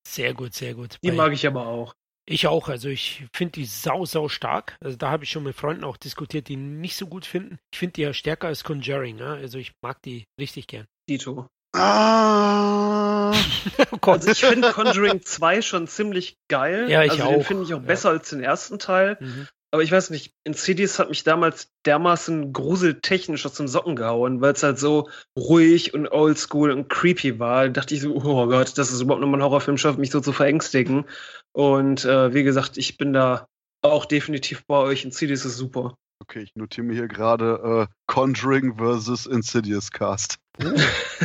Sehr gut, sehr gut. Die Bei, mag ich aber auch. Ich auch. Also ich finde die sau, sau stark. Also da habe ich schon mit Freunden auch diskutiert, die nicht so gut finden. Ich finde die ja stärker als Conjuring. Ne? Also ich mag die richtig gern. Dito. Ah. oh also ich finde Conjuring 2 schon ziemlich geil. Ja, ich also auch. Den finde ich auch besser ja. als den ersten Teil. Mhm. Aber ich weiß nicht, Insidious hat mich damals dermaßen gruseltechnisch aus den Socken gehauen, weil es halt so ruhig und oldschool und creepy war. Da dachte ich so, oh Gott, das ist überhaupt nochmal ein Horrorfilm schafft, mich so zu verängstigen. Und äh, wie gesagt, ich bin da auch definitiv bei euch. Insidious ist super. Okay, ich notiere mir hier gerade äh, Conjuring versus Insidious Cast.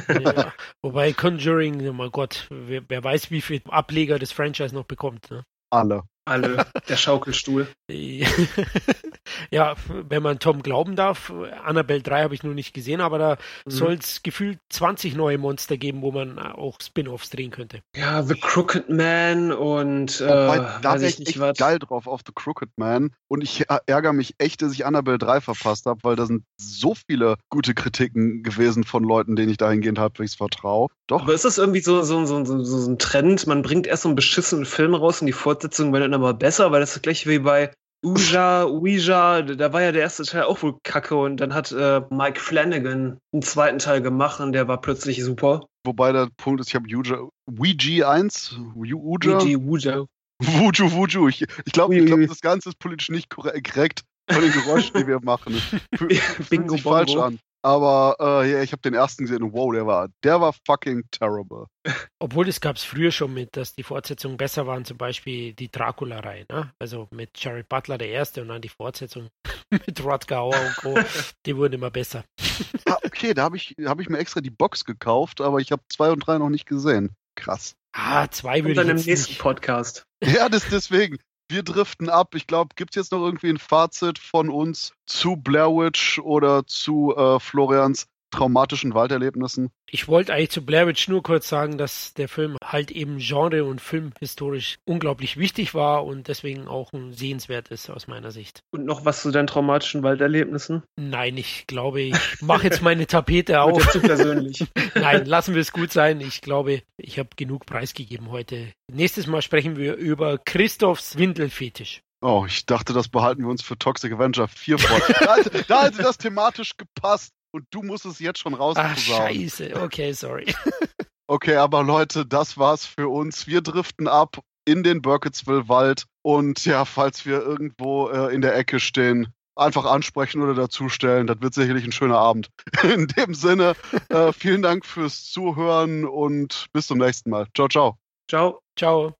ja. Wobei Conjuring, oh mein Gott, wer, wer, weiß, wie viel Ableger das Franchise noch bekommt. Ne? Alle. Alle, der Schaukelstuhl. ja, wenn man Tom glauben darf, Annabelle 3 habe ich noch nicht gesehen, aber da mhm. soll es gefühlt 20 neue Monster geben, wo man auch Spin-offs drehen könnte. Ja, The Crooked Man und äh, da weiß ich nicht was. geil drauf auf The Crooked Man und ich ärgere mich echt, dass ich Annabelle 3 verpasst habe, weil da sind so viele gute Kritiken gewesen von Leuten, denen ich dahingehend halbwegs vertraue. Doch. Aber ist das irgendwie so, so, so, so, so ein Trend? Man bringt erst so einen beschissenen Film raus und die Fortsetzung wird aber besser, weil das ist gleich wie bei Uja, Ouija, da war ja der erste Teil auch wohl kacke und dann hat äh, Mike Flanagan einen zweiten Teil gemacht und der war plötzlich super. Wobei der Punkt ist, ich habe Ouija, Ouija 1, Ouija, Ouija, Ouija. Wuju, Wuju. Ich, ich glaube, ich glaub, das Ganze ist politisch nicht korrekt von den Geräuschen, die wir machen. Fühlt sich falsch an. Aber äh, ja, ich habe den ersten gesehen und wow, der war, der war fucking terrible. Obwohl das gab es früher schon mit, dass die Fortsetzungen besser waren, zum Beispiel die Dracula-Reihe, ne? Also mit Jared Butler der erste und dann die Fortsetzung mit Rodger Hauer und Co. die wurden immer besser. ah, okay, da habe ich, hab ich mir extra die Box gekauft, aber ich habe zwei und drei noch nicht gesehen. Krass. Ah, zwei würde ich dann im nächsten nicht. Podcast. Ja, das deswegen wir driften ab. Ich glaube, gibt es jetzt noch irgendwie ein Fazit von uns zu Blair Witch oder zu äh, Florians traumatischen Walderlebnissen? Ich wollte eigentlich zu Blair Witch nur kurz sagen, dass der Film halt eben genre- und filmhistorisch unglaublich wichtig war und deswegen auch sehenswert ist aus meiner Sicht. Und noch was zu deinen traumatischen Walderlebnissen? Nein, ich glaube, ich mache jetzt meine Tapete auf. zu persönlich. Nein, lassen wir es gut sein. Ich glaube, ich habe genug preisgegeben heute. Nächstes Mal sprechen wir über Christophs Windelfetisch. Oh, ich dachte, das behalten wir uns für Toxic Avenger 4 vor. da, hätte, da hätte das thematisch gepasst und du musst es jetzt schon raus. Ach, scheiße. Okay, sorry. okay, aber Leute, das war's für uns. Wir driften ab in den Burkittsville Wald und ja, falls wir irgendwo äh, in der Ecke stehen, einfach ansprechen oder dazustellen. Das wird sicherlich ein schöner Abend. In dem Sinne, äh, vielen Dank fürs Zuhören und bis zum nächsten Mal. Ciao, ciao. Ciao. Ciao.